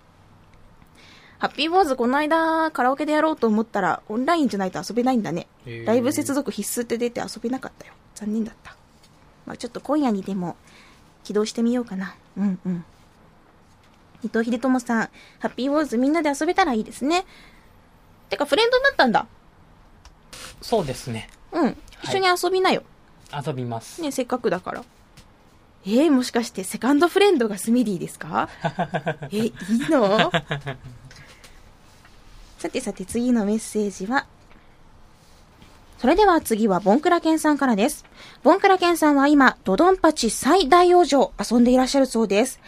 ハッピーウォーズこの間カラオケでやろうと思ったら、オンラインじゃないと遊べないんだねライブ接続必須って出て遊べなかったよ。残念だった。まあちょっと今夜にでも起動してみようかな。うんうん。伊藤秀友さん、ハッピーウォーズみんなで遊べたらいいですね。てか、フレンドになったんだ。そうですね。うん。一緒に遊びなよ。遊びます。ね、せっかくだから。えー、もしかしてセカンドフレンドがスミディですか？え、いいの？さてさて次のメッセージは、それでは次はボンクラケンさんからです。ボンクラケンさんは今、ドドンパチ最大王女遊んでいらっしゃるそうです。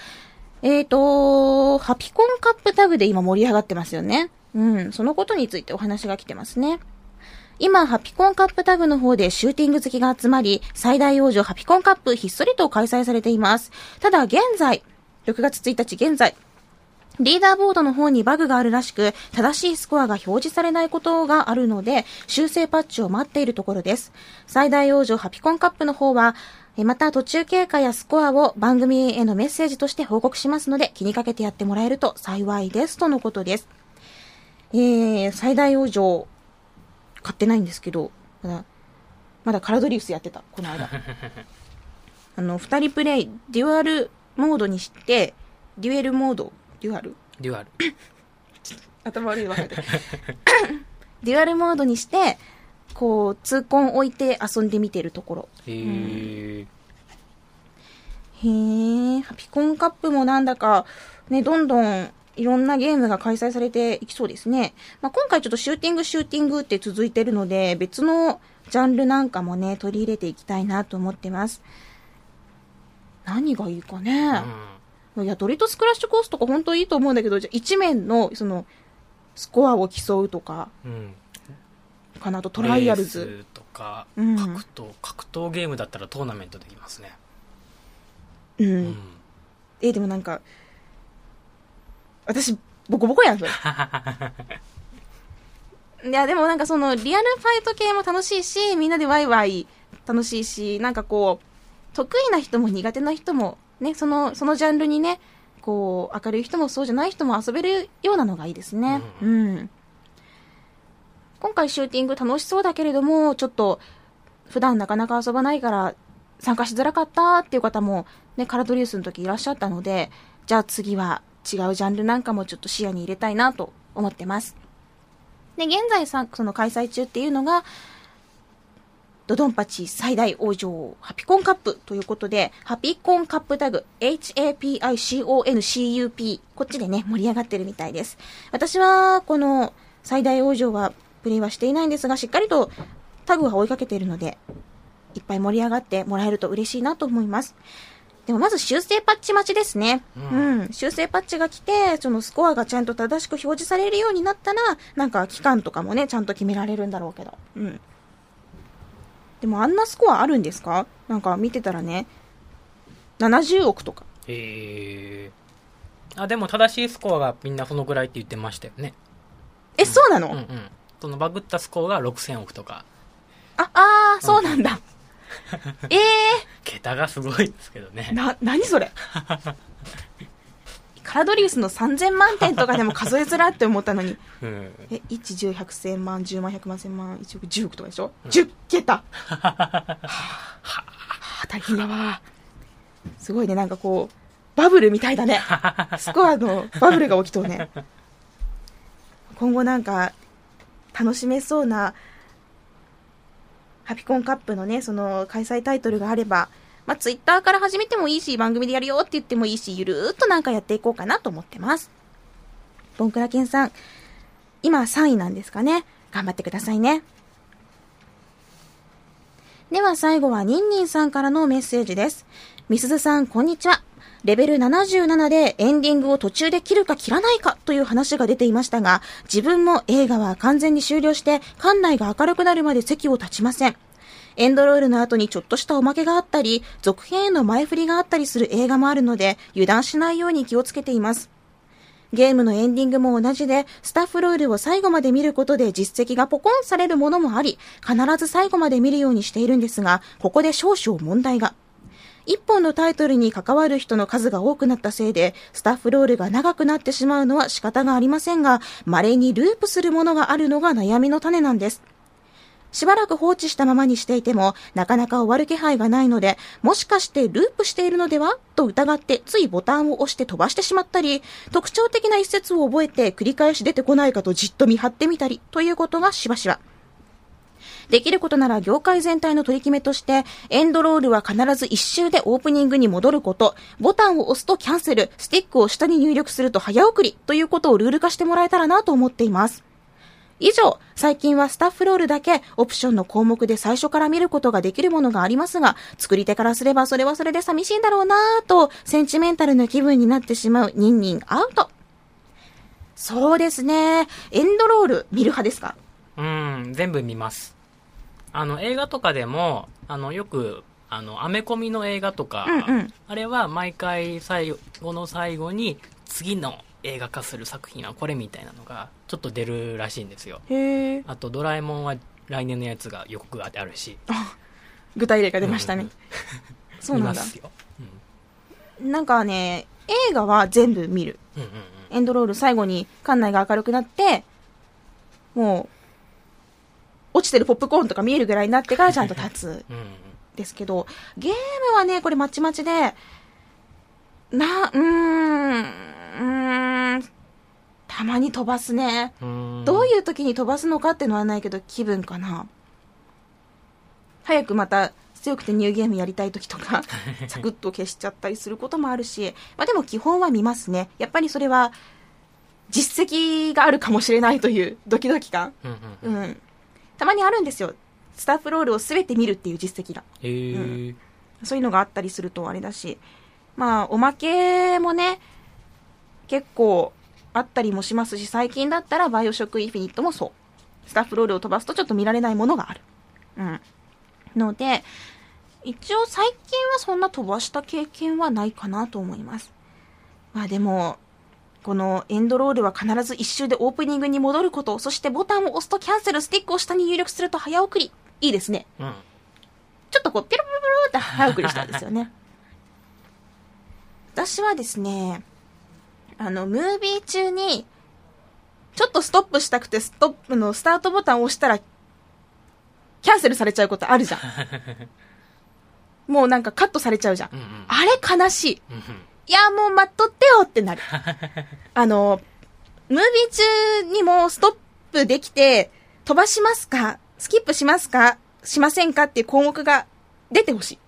えーと、ハピコンカップタグで今盛り上がってますよね。うん、そのことについてお話が来てますね。今、ハピコンカップタグの方でシューティング好きが集まり、最大王女ハピコンカップひっそりと開催されています。ただ、現在、6月1日現在、リーダーボードの方にバグがあるらしく、正しいスコアが表示されないことがあるので、修正パッチを待っているところです。最大往生ハピコンカップの方は、えまた途中経過やスコアを番組へのメッセージとして報告しますので、気にかけてやってもらえると幸いです。とのことです。えー、最大往生、買ってないんですけど、まだ、まだカラドリウスやってた、この間。あの、二人プレイ、デュアルモードにして、デュエルモード、デュアル？デュアル。頭悪いわけで。デュアルモードにして、こう、痛恨置いて遊んでみてるところ。へー。へー、ハピコンカップもなんだか、ね、どんどんいろんなゲームが開催されていきそうですね。まあ、今回ちょっとシューティングシューティングって続いてるので、別のジャンルなんかもね、取り入れていきたいなと思ってます。何がいいかね。いや、ドリトスクラッシュコースとか本当いいと思うんだけど、じゃあ一面の、その、スコアを競うとか、うん。うん。かなと、トライアルレズ。とか、うん格闘、格闘ゲームだったらトーナメントできますね。う。うんん。え、でもなんか、私、ボコボコやん、それ。いや、でもなんかその、リアルファイト系も楽しいし、みんなでワイワイ楽しいし、なんかこう、得意な人も苦手な人も、ね、その、そのジャンルにね、こう、明るい人もそうじゃない人も遊べるようなのがいいですね。ううん。今回シューティング楽しそうだけれども、ちょっと、普段なかなか遊ばないから、参加しづらかったっていう方も、ね、カラドリウスの時いらっしゃったので、じゃあ次は違うジャンルなんかもちょっと視野に入れたいなと思ってます。で、現在さ、その開催中っていうのが、ドドンパチ最大王女ハピコンカップということで、ハピコンカップタグ、HAPICONCUP、こっちでね、盛り上がってるみたいです。私は、この最大王女はプレイはしていないんですが、しっかりとタグが追いかけているので、いっぱい盛り上がってもらえると嬉しいなと思います。でもまず修正パッチ待ちですね。ううんん。修正パッチが来て、そのスコアがちゃんと正しく表示されるようになったら、なんか期間とかもね、ちゃんと決められるんだろうけど。うん。でもあんなスコアあるんですか？なんか見てたらね、70億とか。へー。あ、でも正しいスコアがみんなそのぐらいって言ってましたよね。え、そうなの、うんうん。そのバグったスコアが6000億とか。あ、あー、そうなんだ。ええ桁がすごいですけどねー、。な、何それ？カラドリウスの3000万点とかでも数えづらって思ったのに。うん。え、1、10、100、1000万、10万、100万、1000万、1億、10億とかでしょ、?10 桁はあ、はあ、大変だわ。すごいね、なんかこう、バブルみたいだね。スコアのバブルが起きとうね。今後なんか、楽しめそうな、ハピコンカップのね、その開催タイトルがあれば、まあ、ツイッターから始めてもいいし、番組でやるよって言ってもいいし、ゆるーっとなんかやっていこうかなと思ってます。ボンクラケンさん、今3位なんですかね。頑張ってくださいね。では最後はニンニンさんからのメッセージです。みすずさん、こんにちは。レベル77でエンディングを途中で切るか切らないかという話が出ていましたが、自分も映画は完全に終了して、館内が明るくなるまで席を立ちません。エンドロールの後にちょっとしたおまけがあったり、続編への前振りがあったりする映画もあるので、油断しないように気をつけています。ゲームのエンディングも同じで、スタッフロールを最後まで見ることで実績がポコンされるものもあり、必ず最後まで見るようにしているんですが、ここで少々問題が。一本のタイトルに関わる人の数が多くなったせいで、スタッフロールが長くなってしまうのは仕方がありませんが、稀にループするものがあるのが悩みの種なんです。しばらく放置したままにしていても、なかなか終わる気配がないので、もしかしてループしているのではと疑って、ついボタンを押して飛ばしてしまったり、特徴的な一節を覚えて繰り返し出てこないかとじっと見張ってみたり、ということがしばしば。できることなら業界全体の取り決めとして、エンドロールは必ず一周でオープニングに戻ること、ボタンを押すとキャンセル、スティックを下に入力すると早送りということをルール化してもらえたらなと思っています。以上、最近はスタッフロールだけオプションの項目で最初から見ることができるものがありますが、作り手からすればそれはそれで寂しいんだろうなぁと、センチメンタルな気分になってしまうニンニンアウト。そうですね。エンドロール見る派ですか？うん、全部見ます。あの、映画とかでも、あの、よく、あの、アメコミの映画とか、うんうんあれは毎回最後の最後に、次の映画化する作品はこれみたいなのが、ちょっと出るらしいんですよ。あと、ドラえもんは来年のやつが予告があるし、具体例が出ましたね。うんそうなんだ見ますよ。なんかね、映画は全部見る。うん、うん、うんエンドロール最後に館内が明るくなって、もう、落ちてるポップコーンとか見えるぐらいになってからちゃんと立つ うん。うんですけど、ゲームはね、これまちまちで、な、うーん、うーん、たまに飛ばすね。うん。どういう時に飛ばすのかっていうのはないけど、気分かな。早くまた強くてニューゲームやりたい時とか、サクッと消しちゃったりすることもあるし、まあでも基本は見ますね。やっぱりそれは、実績があるかもしれないというドキドキ感。うん、うん。へうん。たまにあるんですよ。スタッフロールを全て見るっていう実績が。えー。そういうのがあったりするとあれだし、まあ、おまけもね、結構あったりもしますし、最近だったらバイオショックインフィニットもそう。スタッフロールを飛ばすとちょっと見られないものがある。うん。ので、一応最近はそんな飛ばした経験はないかなと思います。まあでも、このエンドロールは必ず一周でオープニングに戻ること、そしてボタンを押すとキャンセル、スティックを下に入力すると早送り。いいですね。うん。ちょっとこう、ピロピロピロって早送りしたんですよね。私はですね、あの、ムービー中に、ちょっとストップしたくて、ストップのスタートボタンを押したら、キャンセルされちゃうことあるじゃん。もうなんかカットされちゃうじゃん。うん、うん。あれ悲しい。うんうんいや、もう待っとってよってなる。あの、ムービー中にもストップできて、飛ばしますか？スキップしますか？しませんか？っていう項目が出てほしい。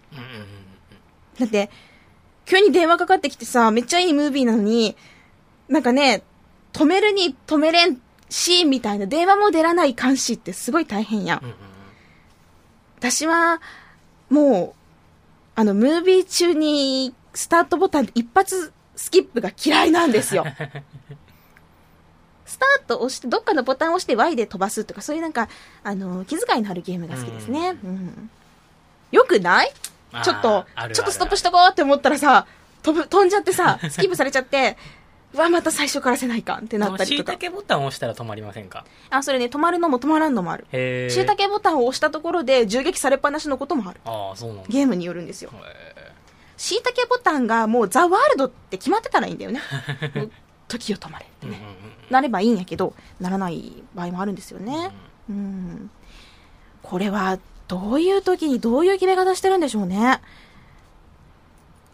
だって、急に電話かかってきてさ、めっちゃいいムービーなのに、なんかね、止めるに止めれんし、みたいな電話も出らない監視ってすごい大変やんうん。うん私は、もう、あの、ムービー中にスタートボタンで一発スキップが嫌いなんですよ。スタート押して、どっかのボタンを押して Y で飛ばすとか、そういうなんか、あの、気遣いのあるゲームが好きですね。うん。よくない？ちょっとちょっとストップしとこうって思ったらさ、飛ぶ、飛んじゃってさ、スキップされちゃって、うわ、また最初からせないかんってなったりとか。しいたけボタンを押したら止まりませんか？あ、それね、止まるのも止まらんのもある。しいたけボタンを押したところで銃撃されっぱなしのこともある。ああ、そうなんだ。ゲームによるんですよ。へしいたけボタンがもうザ・ワールドって決まってたらいいんだよね。時を止まれってーうんね。うんなればいいんやけど、ならない場合もあるんですよね。うん。これは、どういう時にどういう決め方してるんでしょうね。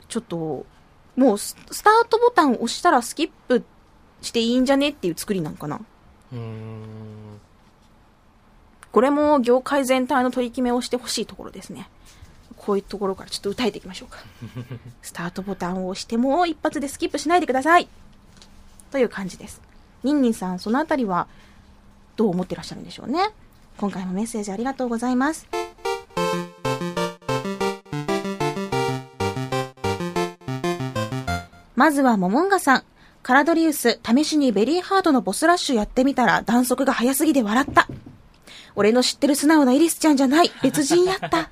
ちょっと、もうス、スタートボタンを押したらスキップしていいんじゃねっていう作りなんかな。これも業界全体の取り決めをしてほしいところですね。こういうところからちょっと訴えていきましょうか。スタートボタンを押しても一発でスキップしないでください。という感じです。ニンニンさん、そのあたりはどう思ってらっしゃるんでしょうね。今回もメッセージありがとうございます。まずはモモンガさん。カラドリウス、試しにベリーハードのボスラッシュやってみたら弾速が速すぎて笑った。俺の知ってる素直なイリスちゃんじゃない。別人やった。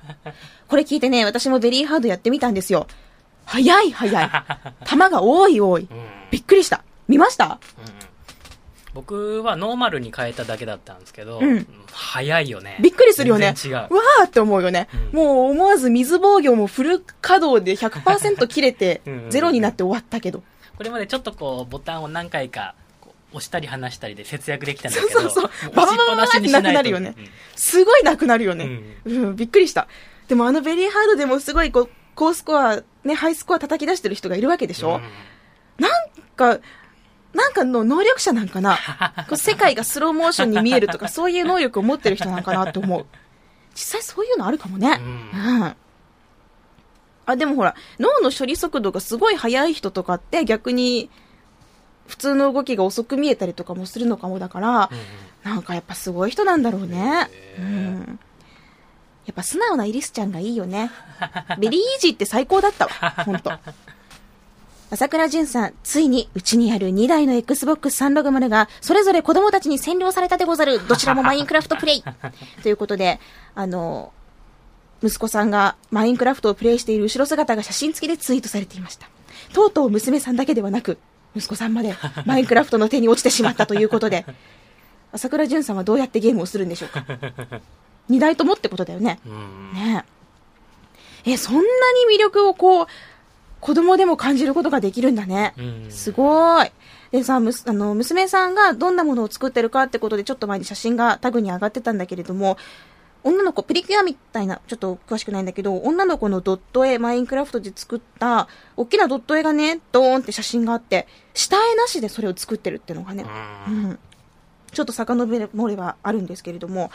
これ聞いてね、私もベリーハードやってみたんですよ。早い早い。弾が多い多い。うん。びっくりした。見ました？僕はノーマルに変えただけだったんですけど、うん早いよね。びっくりするよね。違う。わーって思うよね。うんもう思わず水防御もフル稼働で100%切れて ゼロになって終わったけど。これまでちょっとこう、ボタンを何回か、押したり離したりで節約できたんだけど、そうそうそうババババってなくなるよねすごいなくなるよね。うん、びっくりした。でもあのベリーハードでもすごいこう、高スコア、ね、ハイスコア叩き出してる人がいるわけでしょ、うんなんか、なんかの能力者なんかな こう世界がスローモーションに見えるとか、そういう能力を持ってる人なんかなって思う。実際そういうのあるかもね。うんうん。あ、でもほら、脳の処理速度がすごい速い人とかって逆に、普通の動きが遅く見えたりとかもするのかもだから、うんうんなんかやっぱすごい人なんだろうね。うん。やっぱ素直なイリスちゃんがいいよね。ベリーイージーって最高だったわ。ほんと。朝倉淳さん、ついにうちにある2台の Xbox 360が、それぞれ子供たちに占領されたでござる。どちらもマインクラフトプレイ。ということで、あの、息子さんがマインクラフトをプレイしている後ろ姿が写真付きでツイートされていました。とうとう娘さんだけではなく、息子さんまでマインクラフトの手に落ちてしまったということで、朝倉淳さんはどうやってゲームをするんでしょうか。2台ともってことだよね。うん。ねえ。え、そんなに魅力をこう、子供でも感じることができるんだね。うんすごい。でさ、むすあの、娘さんがどんなものを作ってるかってことで、ちょっと前に写真がタグに上がってたんだけれども、女の子、プリキュアみたいな、ちょっと詳しくないんだけど、女の子のドット絵、マインクラフトで作った、大きなドット絵がね、ドーンって写真があって、下絵なしでそれを作ってるっていうのがね、ううんん。ちょっと遡ればあるんですけれども、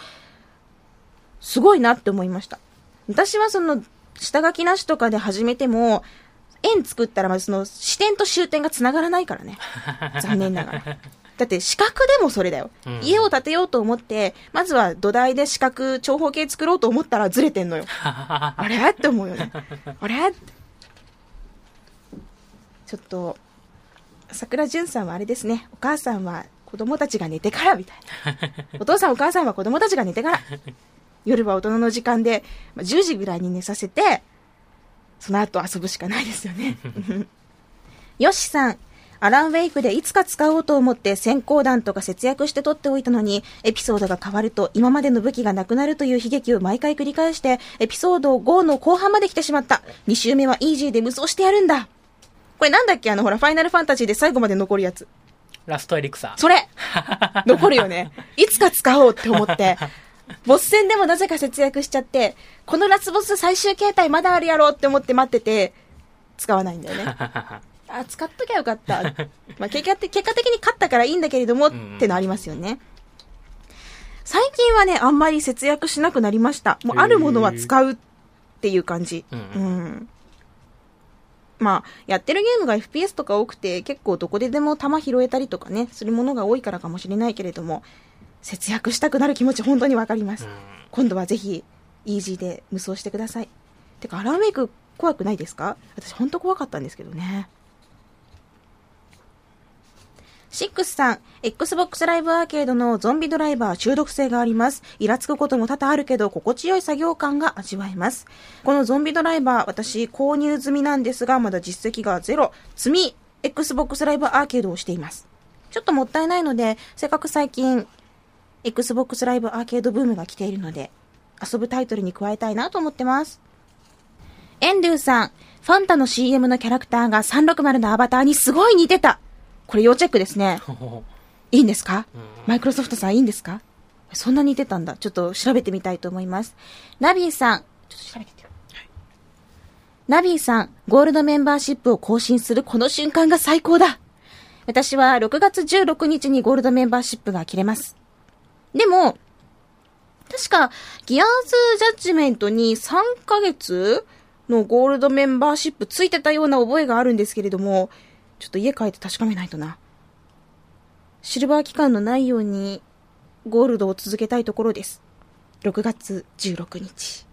すごいなって思いました。私はその、下書きなしとかで始めても、円作ったらまずその視点と終点が繋がらないからね。残念ながら。だって四角でもそれだよ。うん家を建てようと思って、まずは土台で四角、長方形作ろうと思ったらずれてんのよ。あれ？って思うよね。あれ？ちょっと、桜淳さんはあれですね。お母さんは子供たちが寝てからみたいな。お父さんお母さんは子供たちが寝てから。夜は大人の時間で、まあ10時ぐらいに寝させて、その後遊ぶしかないですよね。よしさん。アランウェイクでいつか使おうと思って先行弾とか節約して取っておいたのに、エピソードが変わると今までの武器がなくなるという悲劇を毎回繰り返して、エピソード5の後半まで来てしまった。2周目はイージーで無双してやるんだ。これなんだっけ？あのほら、ファイナルファンタジーで最後まで残るやつ。ラストエリクサー。それ残るよね。いつか使おうって思って。ボス戦でもなぜか節約しちゃって、このラスボス最終形態まだあるやろって思って待ってて、使わないんだよね。あ、使っときゃよかった。まあ、結果的結果的に勝ったからいいんだけれども、んってのありますよね。最近はね、あんまり節約しなくなりました。もうあるものは使うっていう感じ。うんうんまあ、やってるゲームが FPS とか多くて、結構どこででも弾拾えたりとかね、するものが多いからかもしれないけれども、節約したくなる気持ち本当にわかります。今度はぜひ、イージーで無双してください。てか、アラーメイク怖くないですか？私本当怖かったんですけどね。シックスさん、Xbox ライブアーケードのゾンビドライバー中毒性があります。イラつくことも多々あるけど、心地よい作業感が味わえます。このゾンビドライバー、私購入済みなんですが、まだ実績がゼロ。積み、Xbox ライブアーケードをしています。ちょっともったいないので、せっかく最近、Xbox ライブアーケードブームが来ているので、遊ぶタイトルに加えたいなと思ってます。エンドゥさん、ファンタの CM のキャラクターが360のアバターにすごい似てた。これ要チェックですね。いいんですか？うんマイクロソフトさんいいんですか？そんなに似てたんだ。ちょっと調べてみたいと思います。ナビーさん、ちょっと調べてみてよ。ナビーさん、ゴールドメンバーシップを更新するこの瞬間が最高だ。私は6月16日にゴールドメンバーシップが切れます。でも、確か、ギアーズジャッジメントに3ヶ月のゴールドメンバーシップついてたような覚えがあるんですけれども、ちょっと家帰って確かめないとな。シルバー期間のないように、ゴールドを続けたいところです。6月16日。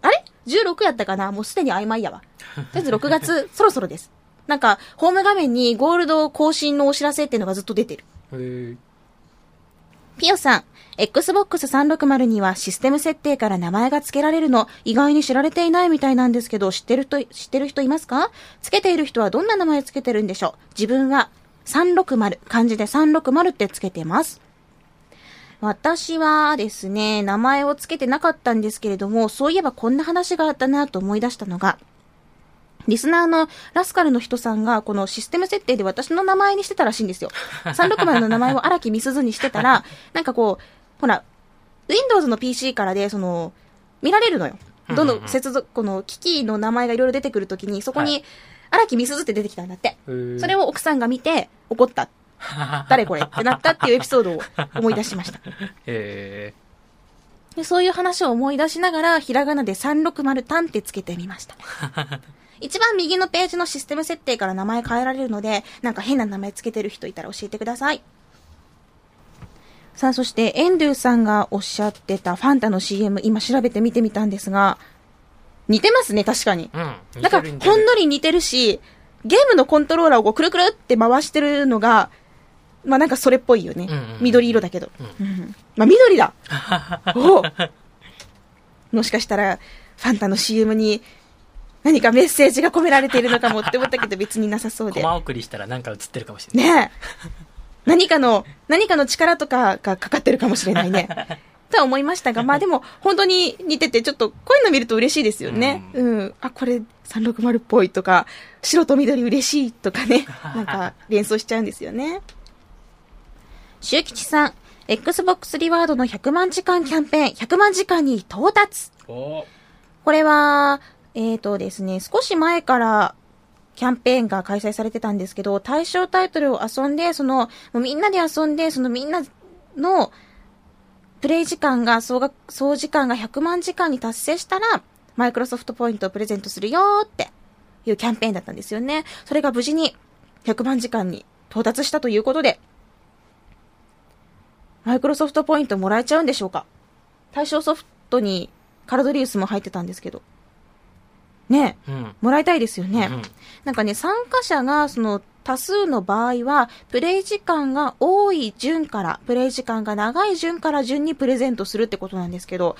あれ ?16 やったかな？もうすでに曖昧やわ。とりあえず6月、そろそろです。なんか、ホーム画面にゴールド更新のお知らせっていうのがずっと出てる。ピヨさん、Xbox 360にはシステム設定から名前が付けられるの、意外に知られていないみたいなんですけど、知ってる人、知ってる人いますか？付けている人はどんな名前付けてるんでしょう？自分は360、漢字で360って付けてます。私はですね、名前を付けてなかったんですけれども、そういえばこんな話があったなと思い出したのが、リスナーのラスカルの人さんが、このシステム設定で私の名前にしてたらしいんですよ。360の名前を荒木みすずにしてたら、なんかこう、ほら、Windows の PC からで、その、見られるのよ。どんどん接続、この機器の名前がいろいろ出てくるときに、そこはに、荒木みすずって出てきたんだって。それを奥さんが見て、怒った。誰これ？ってなったっていうエピソードを 思い出しました。へでそういう話を思い出しながら、ひらがなで360単ってつけてみました。一番右のページのシステム設定から名前変えられるので、なんか変な名前つけてる人いたら教えてください。さあ、そして、エンドゥさんがおっしゃってたファンタの CM、今調べてみてみたんですが、似てますね、確かに。ーうん。なんか、ほんのり似てるし、ゲームのコントローラーをこうくるくるって回してるのが、まあなんかそれっぽいよね。うんうん緑色だけど。ううんまあ緑だ おうもしかしたら、ファンタの CM に何かメッセージが込められているのかもって思ったけど別になさそうでコ。マ送りしたらなんか映ってるかもしれない。ねえ。何かの、何かの力とかがかかってるかもしれないね。とは思いましたが、まあでも、本当に似てて、ちょっと、こういうの見ると嬉しいですよね。ううん。あ、これ、360っぽいとか、白と緑嬉しいとかね。なんか、連想しちゃうんですよね。周吉さん、Xbox リワードの100万時間キャンペーン、100万時間に到達。おこれは、えーとですね、少し前からキャンペーンが開催されてたんですけど、対象タイトルを遊んで、その、もうみんなで遊んで、そのみんなのプレイ時間が、総額、総時間が100万時間に達成したら、マイクロソフトポイントをプレゼントするよーっていうキャンペーンだったんですよね。それが無事に100万時間に到達したということで、マイクロソフトポイントもらえちゃうんでしょうか対象ソフトにカラドリウスも入ってたんですけど。ねえ、うん。もらいたいですよね。うんなんかね、参加者がその多数の場合は、プレイ時間が多い順から、プレイ時間が長い順から順にプレゼントするってことなんですけど、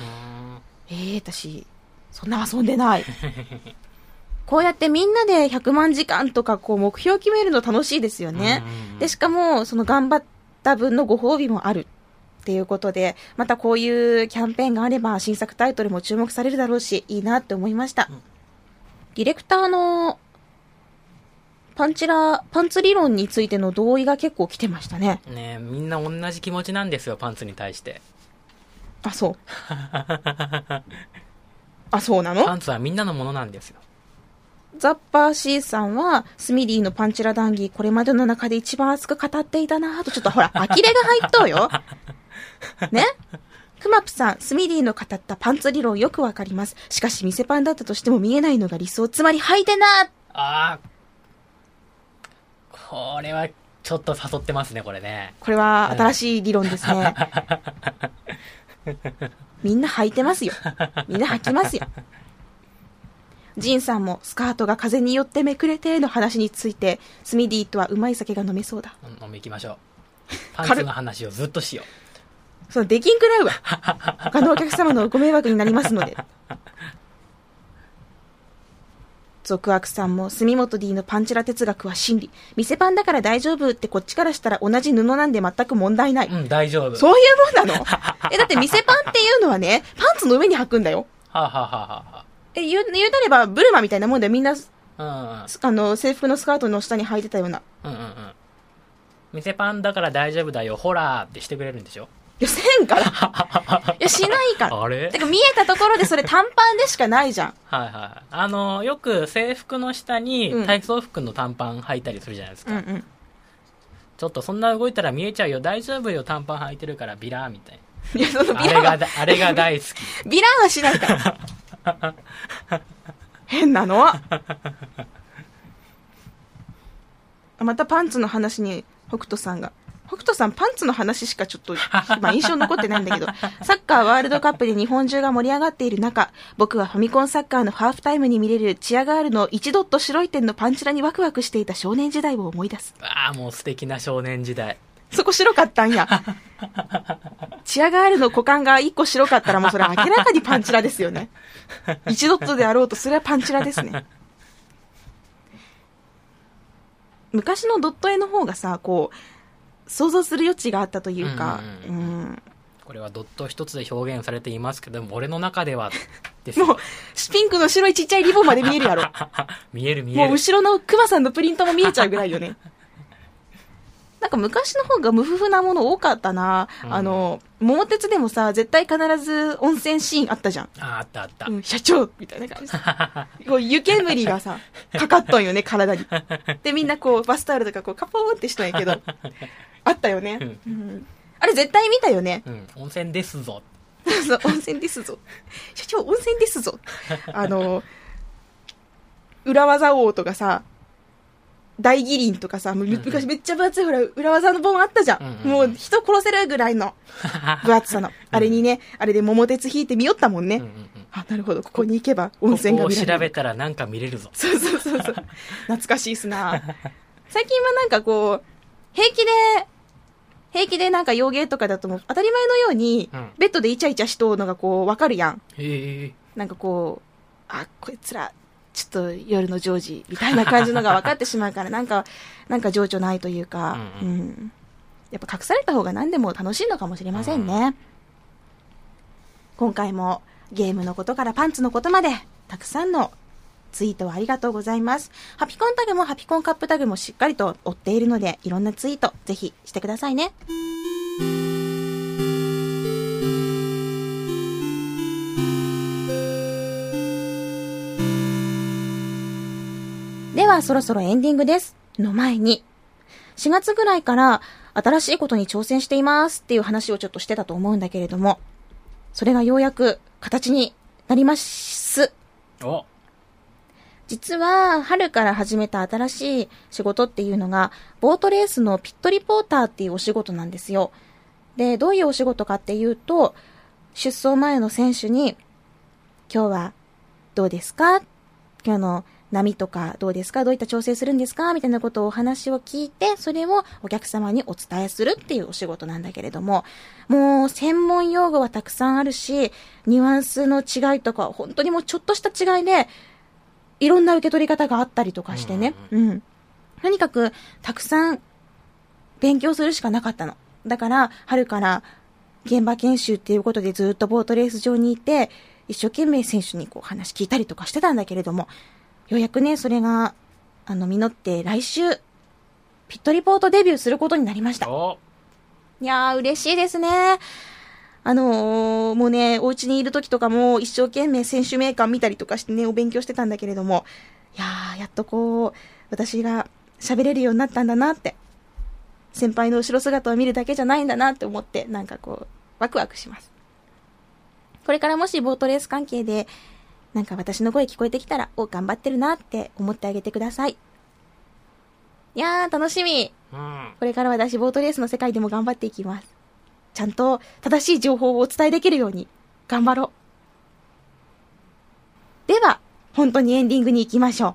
えー、私、そんな遊んでない。こうやってみんなで100万時間とかこう目標決めるの楽しいですよね。うんで、しかも、その頑張った分のご褒美もある。っていうことで、またこういうキャンペーンがあれば新作タイトルも注目されるだろうし、いいなって思いました。うんディレクターのパンチラ、パンツ理論についての同意が結構来てましたね。ねえみんな同じ気持ちなんですよ、パンツに対して。あ、そう。あ、そうなの？パンツはみんなのものなんですよ。ザッパー C さんは、スミディのパンチラ談義、これまでの中で一番熱く語っていたなぁと、ちょっとほら、呆れが入っとうよ。ね？クマプさん、スミディの語ったパンツ理論よくわかります。しかし、店パンだったとしても見えないのが理想。つまり、履いてなああ。これは、ちょっと誘ってますね、これね。これは新しい理論ですね。みんな履いてますよ。みんな履きますよ。ジンさんもスカートが風によってめくれての話について、スミディとはうまい酒が飲めそうだ。うん飲み行きましょう。パンツの話をずっとしよその、できんくらいは、他のお客様のご迷惑になりますので。続悪さんも、住本 D のパンチラ哲学は真理。店パンだから大丈夫ってこっちからしたら同じ布なんで全く問題ない。う。うん、大丈夫。そういうもんなの？え、だって店パンっていうのはね、パンツの上に履くんだよ。はあ、はあはあはえ、言う、言うたれば、ブルマみたいなもんだよ。みんな、あはあの、制服のスカートの下に履いてたような。うん、うんうんうん。店パンだから大丈夫だよ、ホラーってしてくれるんでしょ？いや、せんから。いや、しないから。あれ？てか、見えたところでそれ短パンでしかないじゃん。はいはい。あの、よく制服の下うんに体操服の短パン履いたりするじゃないですか。うんうん。ちょっとそんな動いたら見えちゃうよ、大丈夫よ、短パン履いてるからビラーみたいいや、そのな。あビランは、れがだ、あれが大好き。ビランはしないから。変なの？あまたパンツの話に北斗さんが。北斗さんパンツの話しかちょっと、まあ印象残ってないんだけど、サッカーワールドカップで日本中が盛り上がっている中、僕はファミコンサッカーのハーフタイムに見れるチアガールの一ドット白い点のパンチラにワクワクしていた少年時代を思い出す。ああ、もう素敵な少年時代。そこ白かったんや。チアガールの股間が一個白かったらもうそれ明らかにパンチラですよね。一ドットであろうとそれはパンチラですね。昔のドット絵の方がさ、こう、想像する余地があったというか、ううんうんん。これはドット一つで表現されていますけども、俺の中では、ですよもう、ピンクの白いちっちゃいリボンまで見えるやろ。見える見もうえる。後ろのクマさんのプリントも見えちゃうぐらいよね。なんか昔の方が無夫婦なもの多かったな。うんあの、桃鉄でもさ、絶対必ず温泉シーンあったじゃん。ああ、あったあった。うん、社長みたいな感じで。こう湯煙がさ、かかっとんよね、体に。で、みんなこう、バスタオルとかこう、カポーンってしとんやけど、あったよね。うんあれ絶対見たよね。うん、温泉ですぞ。そう、温泉ですぞ。社長、温泉ですぞ。あの、裏技王とかさ、大義林とかさ、昔めっちゃ分厚いほら、裏技の本あったじゃん。うんうんもう人殺せるぐらいの 分厚さの。あれにね、あれで桃鉄引いてみよったもんね。うんうんうんあ、なるほど。ここに行けば温泉がここを見られる。調べたらなんか見れるぞ。そうそうそうそう。懐かしいっすな。最近はなんかこう、平気で、平気でなんか洋芸とかだともう当たり前のようにうん、ベッドでイチャイチャしとうのがこう、わかるやん。へえ。なんかこう、あ、こいつら、ちょっと夜のジョージみたいな感じのが分かってしまうから、なんか、なんか情緒ないというか、ううんん、やっぱ隠された方が何でも楽しいのかもしれませんね。今回もゲームのことからパンツのことまで、たくさんのツイートありがとうございます。ハピコンタグもハピコンカップタグもしっかりと追っているので、いろんなツイートぜひしてくださいね。ではそろそろエンディングです。の前に、4月ぐらいから新しいことに挑戦していますっていう話をちょっとしてたと思うんだけれども、それがようやく形になります。お実は、春から始めた新しい仕事っていうのが、ボートレースのピットリポーターっていうお仕事なんですよ。で、どういうお仕事かっていうと、出走前の選手に、今日はどうですか？今日の波とかどうですか？どういった調整するんですか？みたいなことをお話を聞いて、それをお客様にお伝えするっていうお仕事なんだけれども、もう専門用語はたくさんあるし、ニュアンスの違いとか、本当にもうちょっとした違いで、いろんな受け取り方があったりとかしてね。うん。とにかく、たくさん勉強するしかなかったの。だから、春から現場研修っていうことでずっとボートレース場にいて、一生懸命選手にこう話聞いたりとかしてたんだけれども、ようやくね、それが、あの、実って来週、ピットリポートデビューすることになりました。おいやー、嬉しいですね。あのーもうね、お家にいる時とかも一生懸命選手名鑑見たりとかしてね、お勉強してたんだけれども、いやー、やっとこう、私が喋れるようになったんだなって、先輩の後ろ姿を見るだけじゃないんだなって思って、なんかこう、ワクワクします。これからもしボートレース関係で、なんか私の声聞こえてきたら、お、頑張ってるなって思ってあげてください。いやー、楽しみ。うん。これから私、ボートレースの世界でも頑張っていきます。ちゃんと正しい情報をお伝えできるように頑張ろう。では、本当にエンディングに行きましょう。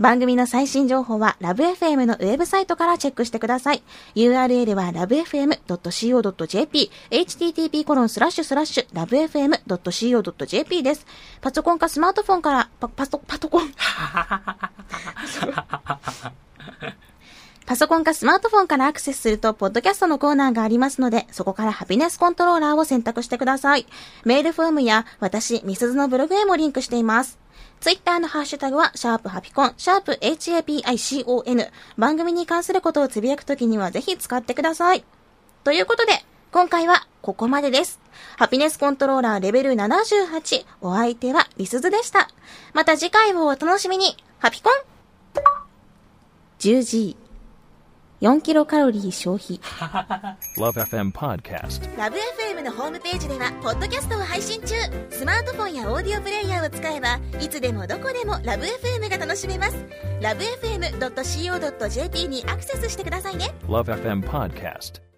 番組の最新情報はラブ f m のウェブサイトからチェックしてください。URL は lovefm.co.jp、http コロンスラッシュスラッシュ lovefm.co.jp です。パソコンかスマートフォンから、パ、パソ、パソコン。パソコンかスマートフォンからアクセスすると、ポッドキャストのコーナーがありますので、そこからハピネスコントローラーを選択してください。メールフォームや、私、ミスズのブログへもリンクしています。ツイッターのハッシュタグは、シャープハピコン、シャープ HAPICON。番組に関することをつぶやくときにはぜひ使ってください。ということで、今回はここまでです。ハピネスコントローラーレベル78。お相手はリスズでした。また次回をお楽しみに。ハピコン !10G。4キロカロリー消費。Love FM Podcast. ラブ f m のホームページでは、ポッドキャストを配信中。スマートフォンやオーディオプレイヤーを使えば、いつでもどこでもラブ f m が楽しめます。ラブ FM.co.jp にアクセスしてくださいね。Love FM Podcast.